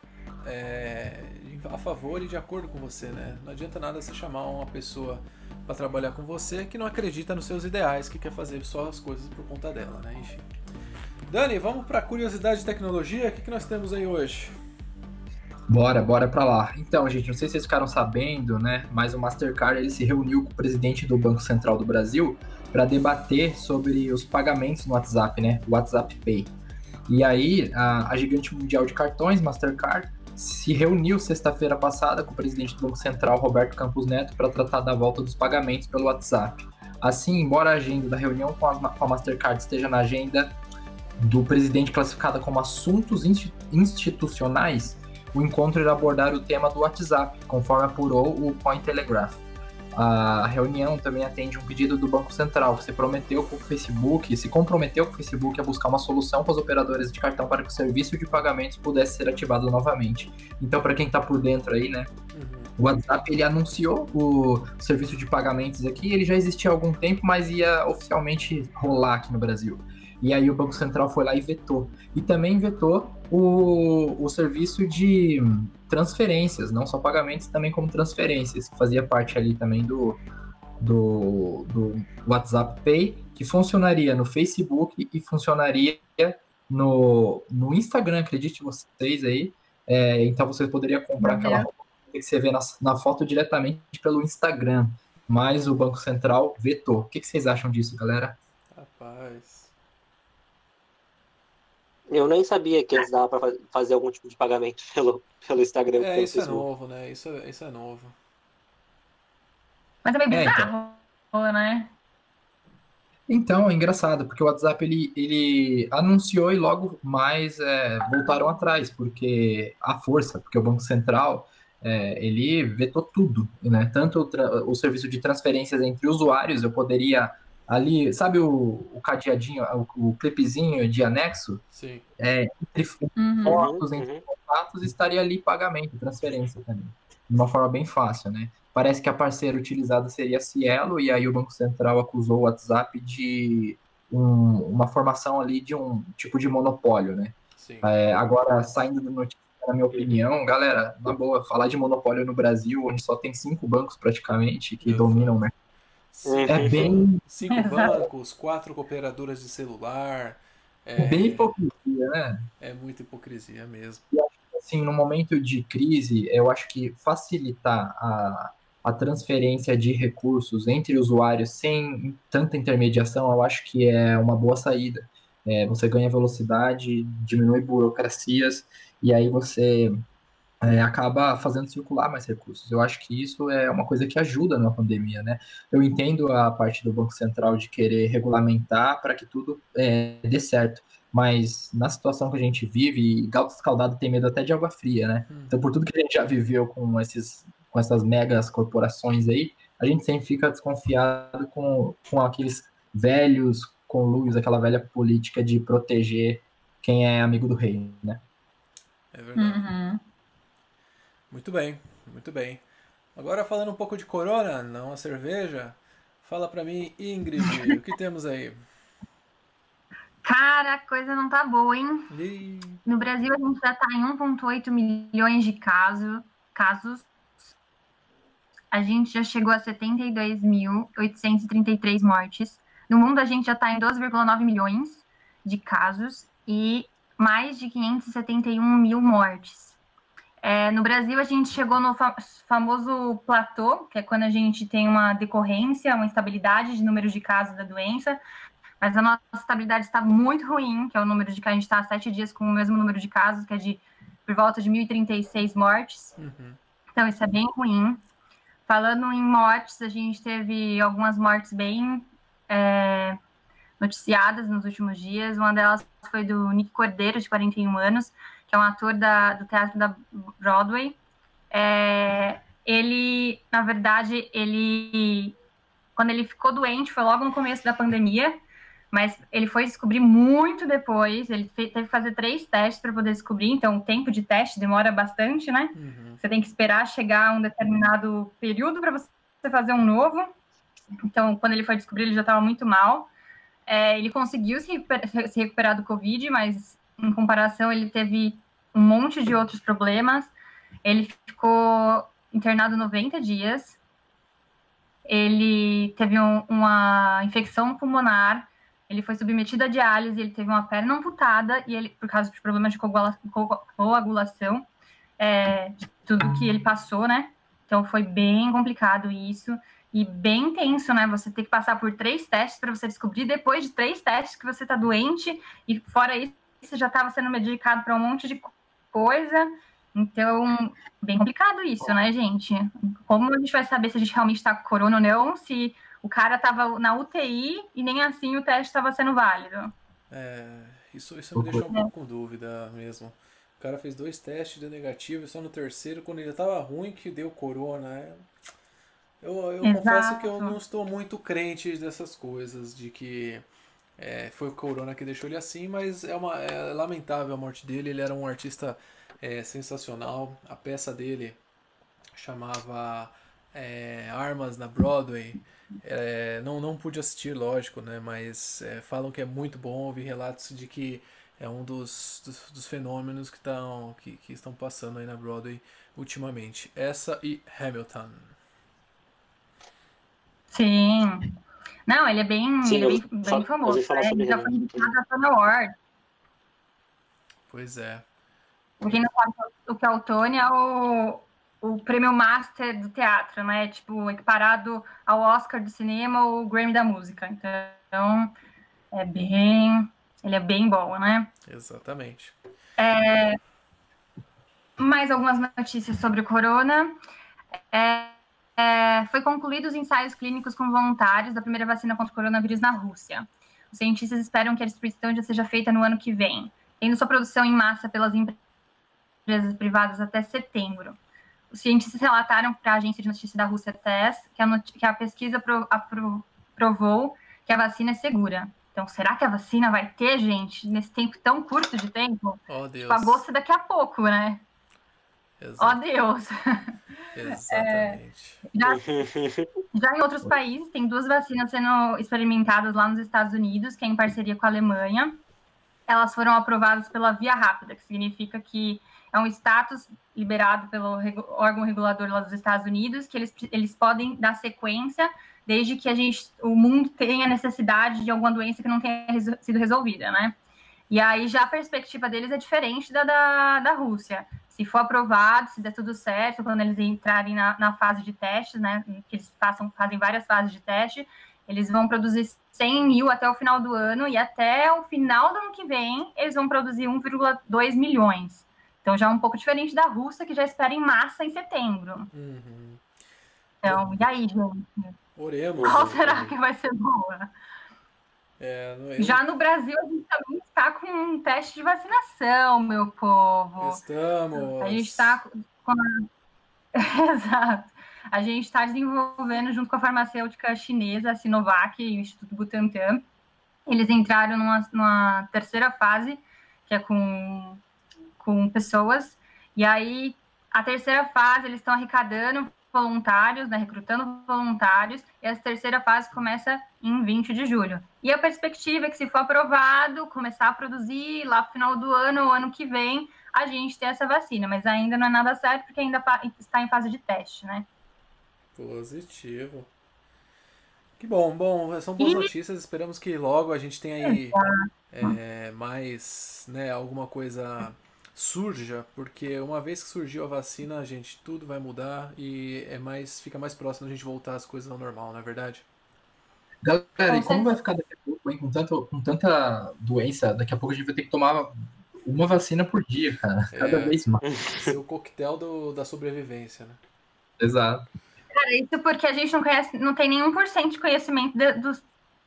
é, a favor e de acordo com você, né? Não adianta nada você chamar uma pessoa para trabalhar com você que não acredita nos seus ideais, que quer fazer só as coisas por conta dela, né? Enfim. Dani, vamos para curiosidade de tecnologia. O que, que nós temos aí hoje? Bora, bora pra lá. Então, gente, não sei se vocês ficaram sabendo, né? Mas o Mastercard ele se reuniu com o presidente do Banco Central do Brasil para debater sobre os pagamentos no WhatsApp, né? O WhatsApp Pay. E aí, a, a gigante mundial de cartões, Mastercard, se reuniu sexta-feira passada com o presidente do Banco Central, Roberto Campos Neto, para tratar da volta dos pagamentos pelo WhatsApp. Assim, embora a agenda da reunião com a, com a Mastercard esteja na agenda do presidente classificada como assuntos institucionais, o encontro irá abordar o tema do WhatsApp, conforme apurou o Cointelegraph. A reunião também atende um pedido do Banco Central, que se prometeu com o Facebook, se comprometeu com o Facebook a buscar uma solução para os operadores de cartão para que o serviço de pagamentos pudesse ser ativado novamente. Então, para quem está por dentro aí, né, uhum. o WhatsApp ele anunciou o serviço de pagamentos aqui, ele já existia há algum tempo, mas ia oficialmente rolar aqui no Brasil. E aí o Banco Central foi lá e vetou. E também vetou o, o serviço de transferências, não só pagamentos, também como transferências, que fazia parte ali também do, do, do WhatsApp Pay, que funcionaria no Facebook e funcionaria no, no Instagram, acredite vocês aí, É, então você poderia comprar aquela roupa que você vê na, na, foto diretamente pelo Instagram. Mas o Banco Central vetou. O que, que vocês acham disso, galera? Rapaz. Eu nem sabia que eles davam para fazer algum tipo de pagamento pelo, pelo Instagram. É, isso é novo, né? Isso, isso é novo. Mas é meio bizarro, é, então. né? Então, é engraçado, porque o WhatsApp ele, ele anunciou e logo mais é, voltaram atrás, porque a força, porque o Banco Central é, ele vetou tudo, né? Tanto o, o, serviço de transferências entre usuários, eu poderia ali, sabe o, o cadeadinho, o, o clipezinho de anexo? Sim. É, entre uhum. fotos, entre uhum. contatos, estaria ali pagamento, transferência também. De uma forma bem fácil, né? Parece que a parceira utilizada seria a Cielo, e aí o Banco Central acusou o WhatsApp de um, uma formação ali de um tipo de monopólio, né? É, agora, saindo do notícia, na minha opinião, galera, na boa, falar de monopólio no Brasil, onde só tem cinco bancos praticamente que Exato. dominam o mercado. É bem. Cinco bancos, quatro cooperadoras de celular. É bem hipocrisia, né? É muita hipocrisia mesmo. E assim, no momento de crise, eu acho que facilitar a, a transferência de recursos entre usuários sem tanta intermediação, eu acho que é uma boa saída. É, você ganha velocidade, diminui burocracias e aí você é, acaba fazendo circular mais recursos. Eu acho que isso é uma coisa que ajuda na pandemia, né? Eu entendo a parte do Banco Central de querer regulamentar para que tudo é, dê certo, mas na situação que a gente vive, gato escaldado tem medo até de água fria, né? Hum. Então, por tudo que a gente já viveu com esses com essas megas corporações aí, a gente sempre fica desconfiado com, com aqueles velhos conluios, aquela velha política de proteger quem é amigo do rei, né? É verdade. Uhum. Muito bem, muito bem. Agora falando um pouco de corona, não a cerveja, fala para mim, Ingrid, o que temos aí? Cara, a coisa não tá boa, hein? E... No Brasil a gente já tá em 1,8 milhões de casos, casos a gente já chegou a 72.833 mortes. No mundo, a gente já está em 12,9 milhões de casos e mais de 571 mil mortes. É, no Brasil, a gente chegou no fa famoso platô, que é quando a gente tem uma decorrência, uma estabilidade de número de casos da doença, mas a nossa estabilidade está muito ruim, que é o número de que a gente está há sete dias com o mesmo número de casos, que é de por volta de 1.036 mortes. Uhum. Então, isso é bem ruim. Falando em mortes, a gente teve algumas mortes bem é, noticiadas nos últimos dias. Uma delas foi do Nick Cordeiro, de 41 anos, que é um ator da, do teatro da Broadway. É, ele, na verdade, ele quando ele ficou doente foi logo no começo da pandemia, mas ele foi descobrir muito depois. Ele teve que fazer três testes para poder descobrir, então o tempo de teste demora bastante, né? Uhum. Você tem que esperar chegar um determinado período para você fazer um novo. Então, quando ele foi descobrir, ele já estava muito mal. É, ele conseguiu se recuperar, se recuperar do Covid, mas em comparação, ele teve um monte de outros problemas. Ele ficou internado 90 dias. Ele teve um, uma infecção pulmonar ele foi submetido a diálise, ele teve uma perna amputada e ele, por causa de problemas de coagulação, é, de tudo que ele passou, né? Então foi bem complicado isso e bem tenso, né? Você tem que passar por três testes para você descobrir depois de três testes que você está doente e fora isso já estava sendo medicado para um monte de coisa. Então, bem complicado isso, né, gente? Como a gente vai saber se a gente realmente está com corona ou não, se o cara estava na UTI e nem assim o teste estava sendo válido. É, isso, isso me deixou um pouco com dúvida mesmo. O cara fez dois testes, deu negativo, e só no terceiro, quando ele estava ruim, que deu corona. É... Eu, eu confesso que eu não estou muito crente dessas coisas, de que é, foi o corona que deixou ele assim, mas é, uma, é lamentável a morte dele. Ele era um artista é, sensacional. A peça dele chamava é, Armas na Broadway. É, não, não pude assistir, lógico, né? Mas é, falam que é muito bom. Ouvi relatos de que é um dos, dos, dos fenômenos que, tão, que, que estão passando aí na Broadway ultimamente. Essa e Hamilton. Sim. Não, ele é bem, Sim, ele é bem, bem famoso. Né? Ele já foi indicado a Tony Award. Pois é. Quem não sabe o que é o Tony é o, o prêmio master do teatro, né? Tipo, equiparado ao Oscar do cinema ou Grammy da música. Então, é bem. Ele é bem bom, né? Exatamente. É, mais algumas notícias sobre o corona. É, é, foi concluídos os ensaios clínicos com voluntários da primeira vacina contra o coronavírus na Rússia. Os cientistas esperam que a distribuição já seja feita no ano que vem, tendo sua produção em massa pelas empresas privadas até setembro. Os cientistas relataram para a agência de notícias da Rússia TES que a, que a pesquisa pro, apro, provou que a vacina é segura. Então, será que a vacina vai ter, gente, nesse tempo tão curto de tempo? Oh, Deus. Tipo, agosto daqui a pouco, né? Ó oh, Deus! Exatamente. É, já, já, em outros países, tem duas vacinas sendo experimentadas lá nos Estados Unidos, que é em parceria com a Alemanha. Elas foram aprovadas pela via rápida, que significa que é um status liberado pelo órgão regulador lá dos Estados Unidos, que eles, eles podem dar sequência desde que a gente, o mundo tenha necessidade de alguma doença que não tenha sido resolvida, né? E aí já a perspectiva deles é diferente da, da, da Rússia se for aprovado, se der tudo certo, quando eles entrarem na, na fase de teste, né, que eles façam, fazem várias fases de teste, eles vão produzir 100 mil até o final do ano e até o final do ano que vem eles vão produzir 1,2 milhões. Então já é um pouco diferente da Rússia, que já espera em massa em setembro. Uhum. Então, e aí, gente? Oremos. Qual será que vai ser boa? É, é... Já no Brasil, a gente também está com um teste de vacinação, meu povo. Estamos. A gente está com. Exato. A gente está desenvolvendo, junto com a farmacêutica chinesa, a Sinovac e o Instituto Butantan. Eles entraram numa, numa terceira fase, que é com, com pessoas. E aí, a terceira fase, eles estão arrecadando voluntários, né, recrutando voluntários, e a terceira fase começa em 20 de julho. E a perspectiva é que, se for aprovado, começar a produzir lá no final do ano ou ano que vem, a gente ter essa vacina, mas ainda não é nada certo porque ainda está em fase de teste, né? Positivo. Que bom, bom, são boas e... notícias, esperamos que logo a gente tenha aí é, mais, né, alguma coisa surja, porque uma vez que surgiu a vacina, gente, tudo vai mudar e é mais, fica mais próximo a gente voltar às coisas ao normal, não é verdade? Galera, e como vai ficar daqui a pouco, hein? Com, tanto, com tanta doença, daqui a pouco a gente vai ter que tomar uma vacina por dia, cara. Cada é, vez mais. Ser o coquetel do, da sobrevivência, né? Exato. Cara, isso porque a gente não conhece, não tem nenhum por cento de conhecimento de, dos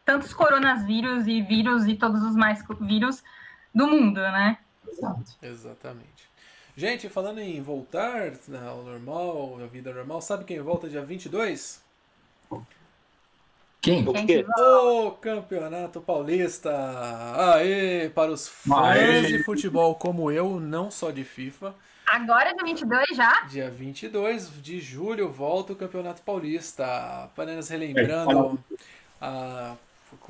tantos coronavírus e vírus e todos os mais vírus do mundo, né? Exato. Exatamente. Gente, falando em voltar ao normal, à vida normal, sabe quem volta dia 22? Quem? O quê? O Campeonato Paulista! Aê! Para os fãs Aê. de futebol como eu, não só de FIFA. Agora dia 22 já? Dia 22 de julho volta o Campeonato Paulista. Apenas relembrando, a,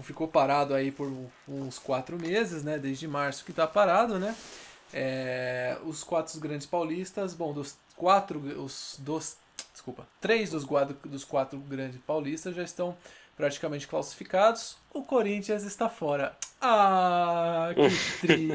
ficou parado aí por uns quatro meses, né? Desde março que está parado, né? É, os quatro grandes paulistas, bom, dos quatro, os dos, desculpa, três dos quatro, dos quatro grandes paulistas já estão praticamente classificados. O Corinthians está fora. Ah, que triste.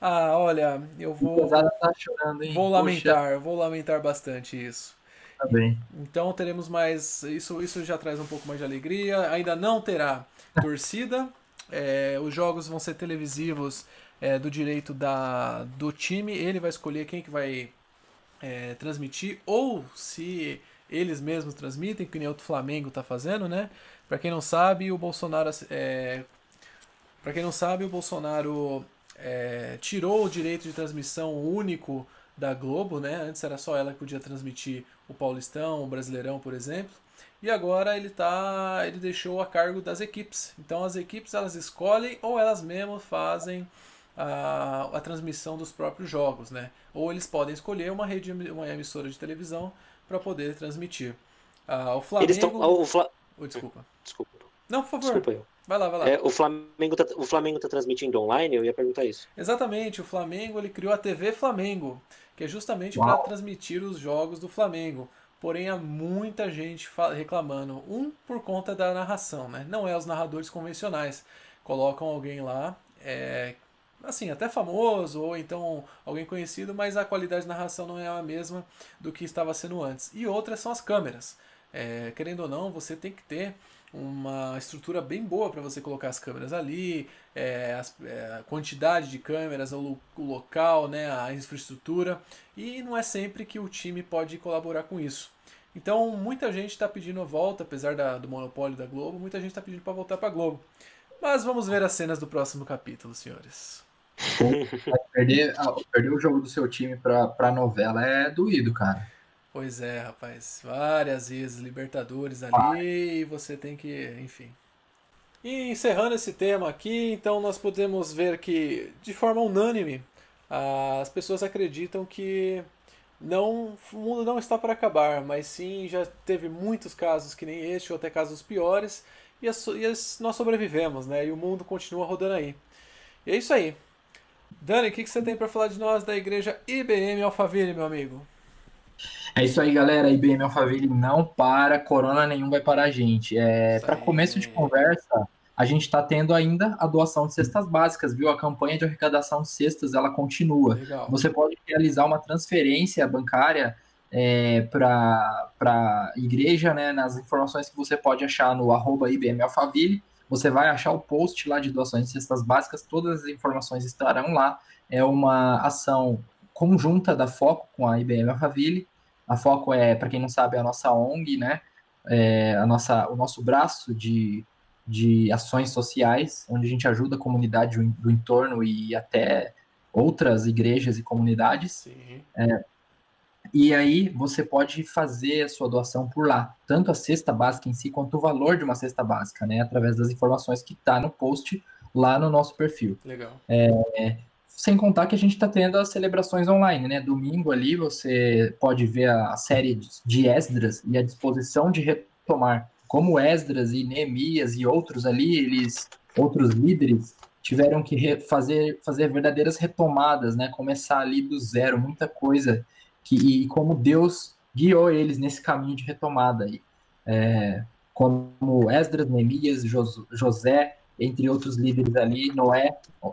Ah, olha, eu vou. Tá chorando, hein? Vou lamentar, Poxa. vou lamentar bastante isso. Tá bem. Então teremos mais. Isso, isso já traz um pouco mais de alegria. Ainda não terá torcida. É, os jogos vão ser televisivos é, do direito da, do time. Ele vai escolher quem que vai é, transmitir ou se eles mesmos transmitem, que nem o Flamengo está fazendo, né? Para quem não sabe, o Bolsonaro é, para quem não sabe, o Bolsonaro é, tirou o direito de transmissão único da Globo, né? Antes era só ela que podia transmitir o Paulistão, o Brasileirão, por exemplo. E agora ele tá, ele deixou a cargo das equipes. Então as equipes elas escolhem ou elas mesmas fazem a, a transmissão dos próprios jogos, né? Ou eles podem escolher uma rede, uma emissora de televisão para poder transmitir. Ah, o Flamengo. Eles tão, o Fla... oh, desculpa. Desculpa. Não, por favor. Desculpa eu. Vai lá, vai lá. É, o Flamengo tá, o Flamengo tá transmitindo online, eu ia perguntar isso. Exatamente, o Flamengo ele criou a TV Flamengo, que é justamente para transmitir os jogos do Flamengo. Porém, há muita gente reclamando. Um, por conta da narração, né? Não é os narradores convencionais. Colocam alguém lá, é, assim, até famoso ou então alguém conhecido, mas a qualidade de narração não é a mesma do que estava sendo antes. E outras são as câmeras. É, querendo ou não, você tem que ter uma estrutura bem boa para você colocar as câmeras ali, é, é, a quantidade de câmeras, o, o, local, né, a infraestrutura, e não é sempre que o time pode colaborar com isso. Então, muita gente está pedindo a volta, apesar da, do monopólio da Globo, muita gente está pedindo para voltar para a Globo. Mas vamos ver as cenas do próximo capítulo, senhores. perder, perder o jogo do seu time para novela é doído, cara. Pois é, rapaz. Várias vezes Libertadores ali e você tem que, enfim. E encerrando esse tema aqui, então nós podemos ver que, de forma unânime, as pessoas acreditam que não, o mundo não está para acabar, mas sim já teve muitos casos que nem este, ou até casos piores, e, as, e as, nós sobrevivemos, né? E o mundo continua rodando aí. E é isso aí. Dani, o que, que você tem para falar de nós da igreja IBM Alphaville, meu amigo? É isso aí, galera. IBM Alphaville não para, corona nenhum vai parar a gente. É, para começo de conversa, a gente está tendo ainda a doação de cestas básicas, viu? A campanha de arrecadação de cestas ela continua. Legal. Você pode realizar uma transferência bancária é, para a igreja, né? Nas informações que você pode achar no arroba IBM Alphaville. Você vai achar o post lá de doações de cestas básicas, todas as informações estarão lá. É uma ação conjunta da Foco com a IBM Alphaville. A Foco é, para quem não sabe, é a nossa ONG, né? É a nossa, o nosso braço de, de ações sociais, onde a gente ajuda a comunidade do entorno e até outras igrejas e comunidades. É, e aí você pode fazer a sua doação por lá, tanto a cesta básica em si quanto o valor de uma cesta básica, né? Através das informações que está no post lá no nosso perfil. Legal. É, sem contar que a gente está tendo as celebrações online, né? Domingo ali você pode ver a série de Esdras e a disposição de retomar como Esdras e Neemias e outros ali, eles, outros líderes, tiveram que fazer, fazer verdadeiras retomadas, né? Começar ali do zero, muita coisa que e como Deus guiou eles nesse caminho de retomada aí. É, como Esdras, Neemias, José, entre outros líderes ali, Noé,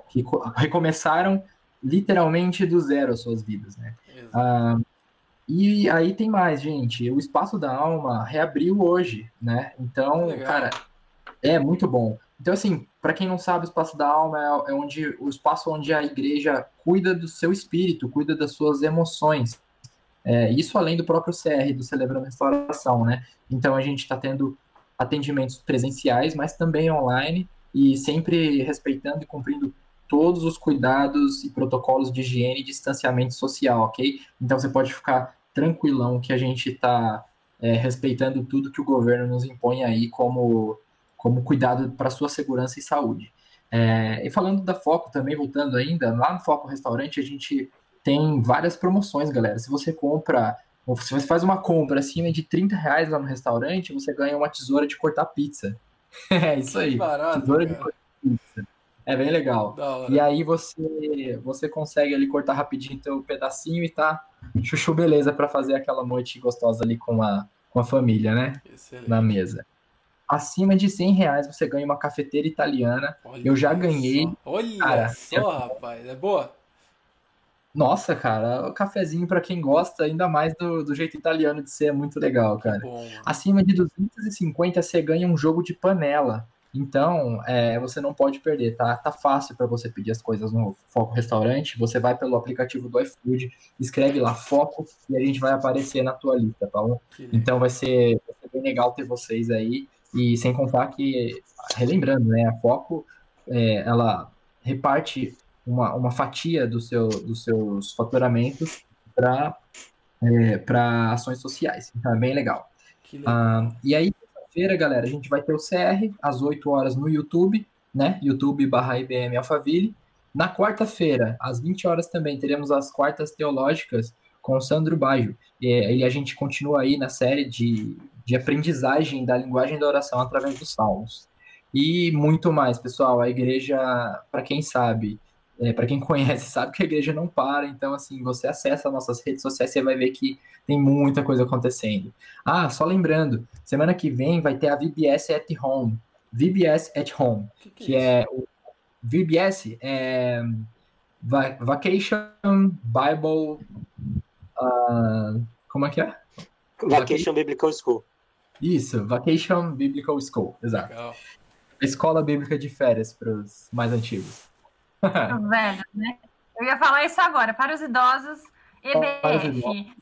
que recomeçaram literalmente do zero as suas vidas, né? Ah, e aí tem mais, gente. O Espaço da Alma reabriu hoje, né? Então, Legal. cara, é muito bom. Então, assim, para quem não sabe, o Espaço da Alma é, é, onde o espaço onde a igreja cuida do seu espírito, cuida das suas emoções. É, isso além do próprio CR, do Celebrando Restauração, né? Então a gente está tendo atendimentos presenciais, mas também online e sempre respeitando e cumprindo todos os cuidados e protocolos de higiene e distanciamento social, ok? Então você pode ficar tranquilão que a gente está é, respeitando tudo que o governo nos impõe aí como, como cuidado para sua segurança e saúde. É, e falando da Foco também, voltando ainda, lá no Foco Restaurante a gente tem várias promoções, galera. Se você compra, se você faz uma compra acima de 30 reais lá no restaurante, você ganha uma tesoura de cortar pizza. é isso aí. Barato, tesoura cara. de pizza. É bem legal. E aí você você consegue ali cortar rapidinho teu pedacinho e tá chuchu beleza para fazer aquela noite gostosa ali com a, com a família, né? Excelente. Na mesa. Acima de 100 reais você ganha uma cafeteira italiana. Olha Eu já ganhei. Só. Olha cara, só, é... rapaz. É boa? Nossa, cara, o cafezinho para quem gosta, ainda mais do, do, jeito italiano de ser, é muito legal, cara. Bom, Acima de 250 você ganha um jogo de panela. Então, é, você não pode perder, tá? Tá fácil para você pedir as coisas no Foco Restaurante. Você vai pelo aplicativo do iFood, escreve lá Foco e a gente vai aparecer na tua lista, tá bom? Então vai ser, vai ser bem legal ter vocês aí. E sem contar que, relembrando, né? A Foco, é, ela reparte uma, uma fatia do seu, dos seus faturamentos para é, para ações sociais. Então é bem legal. legal. Ah, e aí, feira galera, a gente vai ter o CR às 8 horas no YouTube, né? YouTube barra IBM Alphaville. Na quarta-feira, às 20 horas também, teremos as quartas teológicas com o Sandro Baggio. E, e a gente continua aí na série de, de aprendizagem da linguagem da oração através dos salmos. E muito mais, pessoal. A igreja, para quem sabe, é, para quem conhece, sabe que a igreja não para, então, assim, você acessa nossas redes sociais, você vai ver que tem muita coisa acontecendo. Ah, só lembrando, semana que vem vai ter a VBS at Home. VBS at Home, que, que, que é, é o VBS é, Va Vacation Bible. Uh, como é que é? Vacation Biblical School. Isso, Vacation Biblical School, exato. Legal. A escola bíblica de férias para os mais antigos. Velho, né? Eu ia falar isso agora, para os idosos, EBF.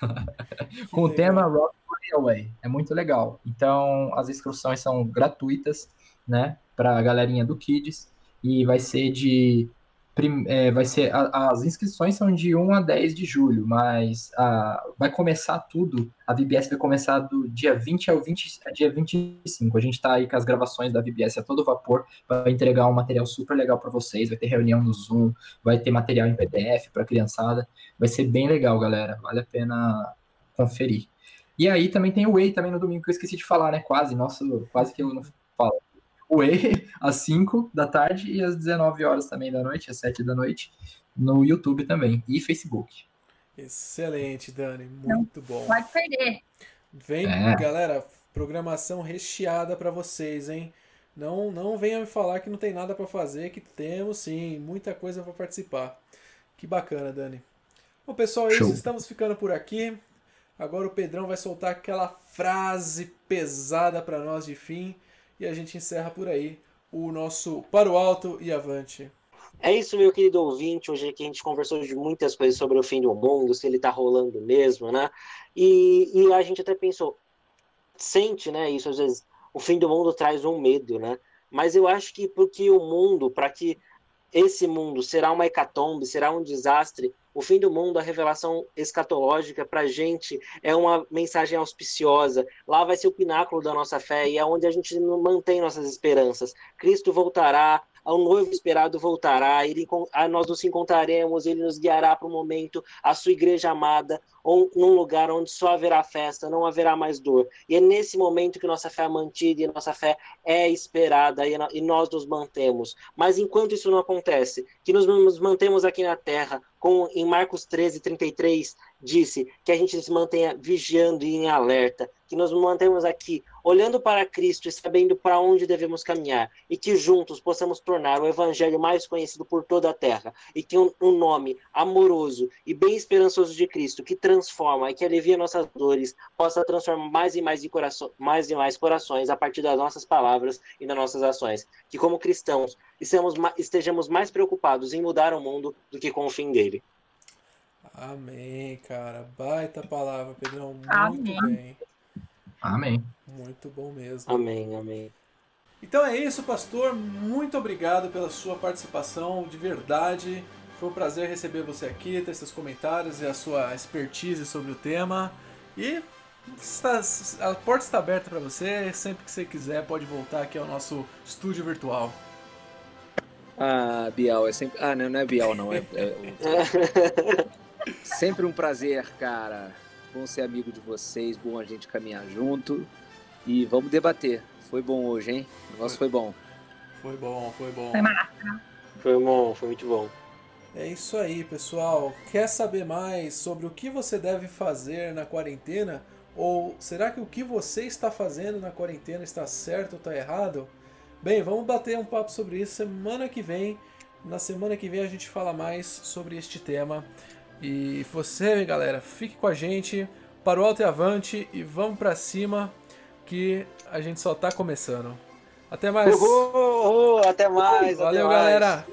Com o tema Rock Railway, é muito legal. Então, as inscrições são gratuitas, né, para a galerinha do Kids, e vai ser de é, vai ser a, as inscrições são de 1 a 10 de julho, mas a, vai começar tudo. A VBS vai começar do dia 20 ao 20, dia 25. A gente está aí com as gravações da VBS a todo vapor para entregar um material super legal para vocês. Vai ter reunião no Zoom, vai ter material em PDF para criançada. Vai ser bem legal, galera. Vale a pena conferir. E aí também tem o Way também no domingo que eu esqueci de falar, né? Quase, nossa, quase que eu não falo. Way às 5 da tarde e às 19 horas também da noite, às 7 da noite, no YouTube também e Facebook. Excelente, Dani, muito bom. Pode perder. Vem, é. galera, programação recheada para vocês, hein? Não, não venha me falar que não tem nada para fazer, que temos sim, muita coisa para participar. Que bacana, Dani. Bom, pessoal, é isso, estamos ficando por aqui. Agora o Pedrão vai soltar aquela frase pesada para nós de fim e a gente encerra por aí o nosso Para o Alto e Avante. É isso, meu querido ouvinte. Hoje aqui a gente conversou de muitas coisas sobre o fim do mundo, se ele tá rolando mesmo, né? E, e a gente até pensou, sente, né? Isso às vezes, o fim do mundo traz um medo, né? Mas eu acho que porque o mundo, para que esse mundo será uma hecatombe, será um desastre, o fim do mundo, a revelação escatológica para a gente é uma mensagem auspiciosa. Lá vai ser o pináculo da nossa fé e é onde a gente mantém nossas esperanças. Cristo voltará, o noivo esperado voltará, ele, nós nos encontraremos, ele nos guiará para o momento, a sua igreja amada, ou num lugar onde só haverá festa, não haverá mais dor. E é nesse momento que nossa fé é mantida e nossa fé é esperada e nós nos mantemos. Mas enquanto isso não acontece, que nos mantemos aqui na terra, com em Marcos 13, 33, disse que a gente se mantenha vigiando e em alerta, que nos mantemos aqui olhando para Cristo e sabendo para onde devemos caminhar, e que juntos possamos tornar o evangelho mais conhecido por toda a terra, e que um, um nome amoroso e bem esperançoso de Cristo, que transforma e que alivia nossas dores, possa transformar mais e mais, de coração, mais e mais corações a partir das nossas palavras e das nossas ações. Que como cristãos estejamos mais preocupados em mudar o mundo do que com o fim dele. Amém, cara. Baita palavra, Pedrão. Muito amém. bem. Amém. Muito bom mesmo. Amém, amém. Então é isso, pastor. Muito obrigado pela sua participação, de verdade. Foi um prazer receber você aqui, ter seus comentários e a sua expertise sobre o tema. E está, a porta está aberta para você. Sempre que você quiser, pode voltar aqui ao nosso estúdio virtual. Ah, Bial, é sempre. Ah, não, não é Bial, não. É, é... sempre um prazer, cara. Bom ser amigo de vocês, bom a gente caminhar junto. E vamos debater. Foi bom hoje, hein? O negócio foi bom. Foi bom, foi bom. Foi massa. Foi bom, foi muito bom. É isso aí, pessoal. Quer saber mais sobre o que você deve fazer na quarentena? Ou será que o que você está fazendo na quarentena está certo ou está errado? Bem, vamos bater um papo sobre isso semana que vem. Na semana que vem a gente fala mais sobre este tema. E você, galera, fique com a gente para o alto e avante e vamos para cima que a gente só está começando. Até mais. Uhul, até mais. Valeu, até mais. galera.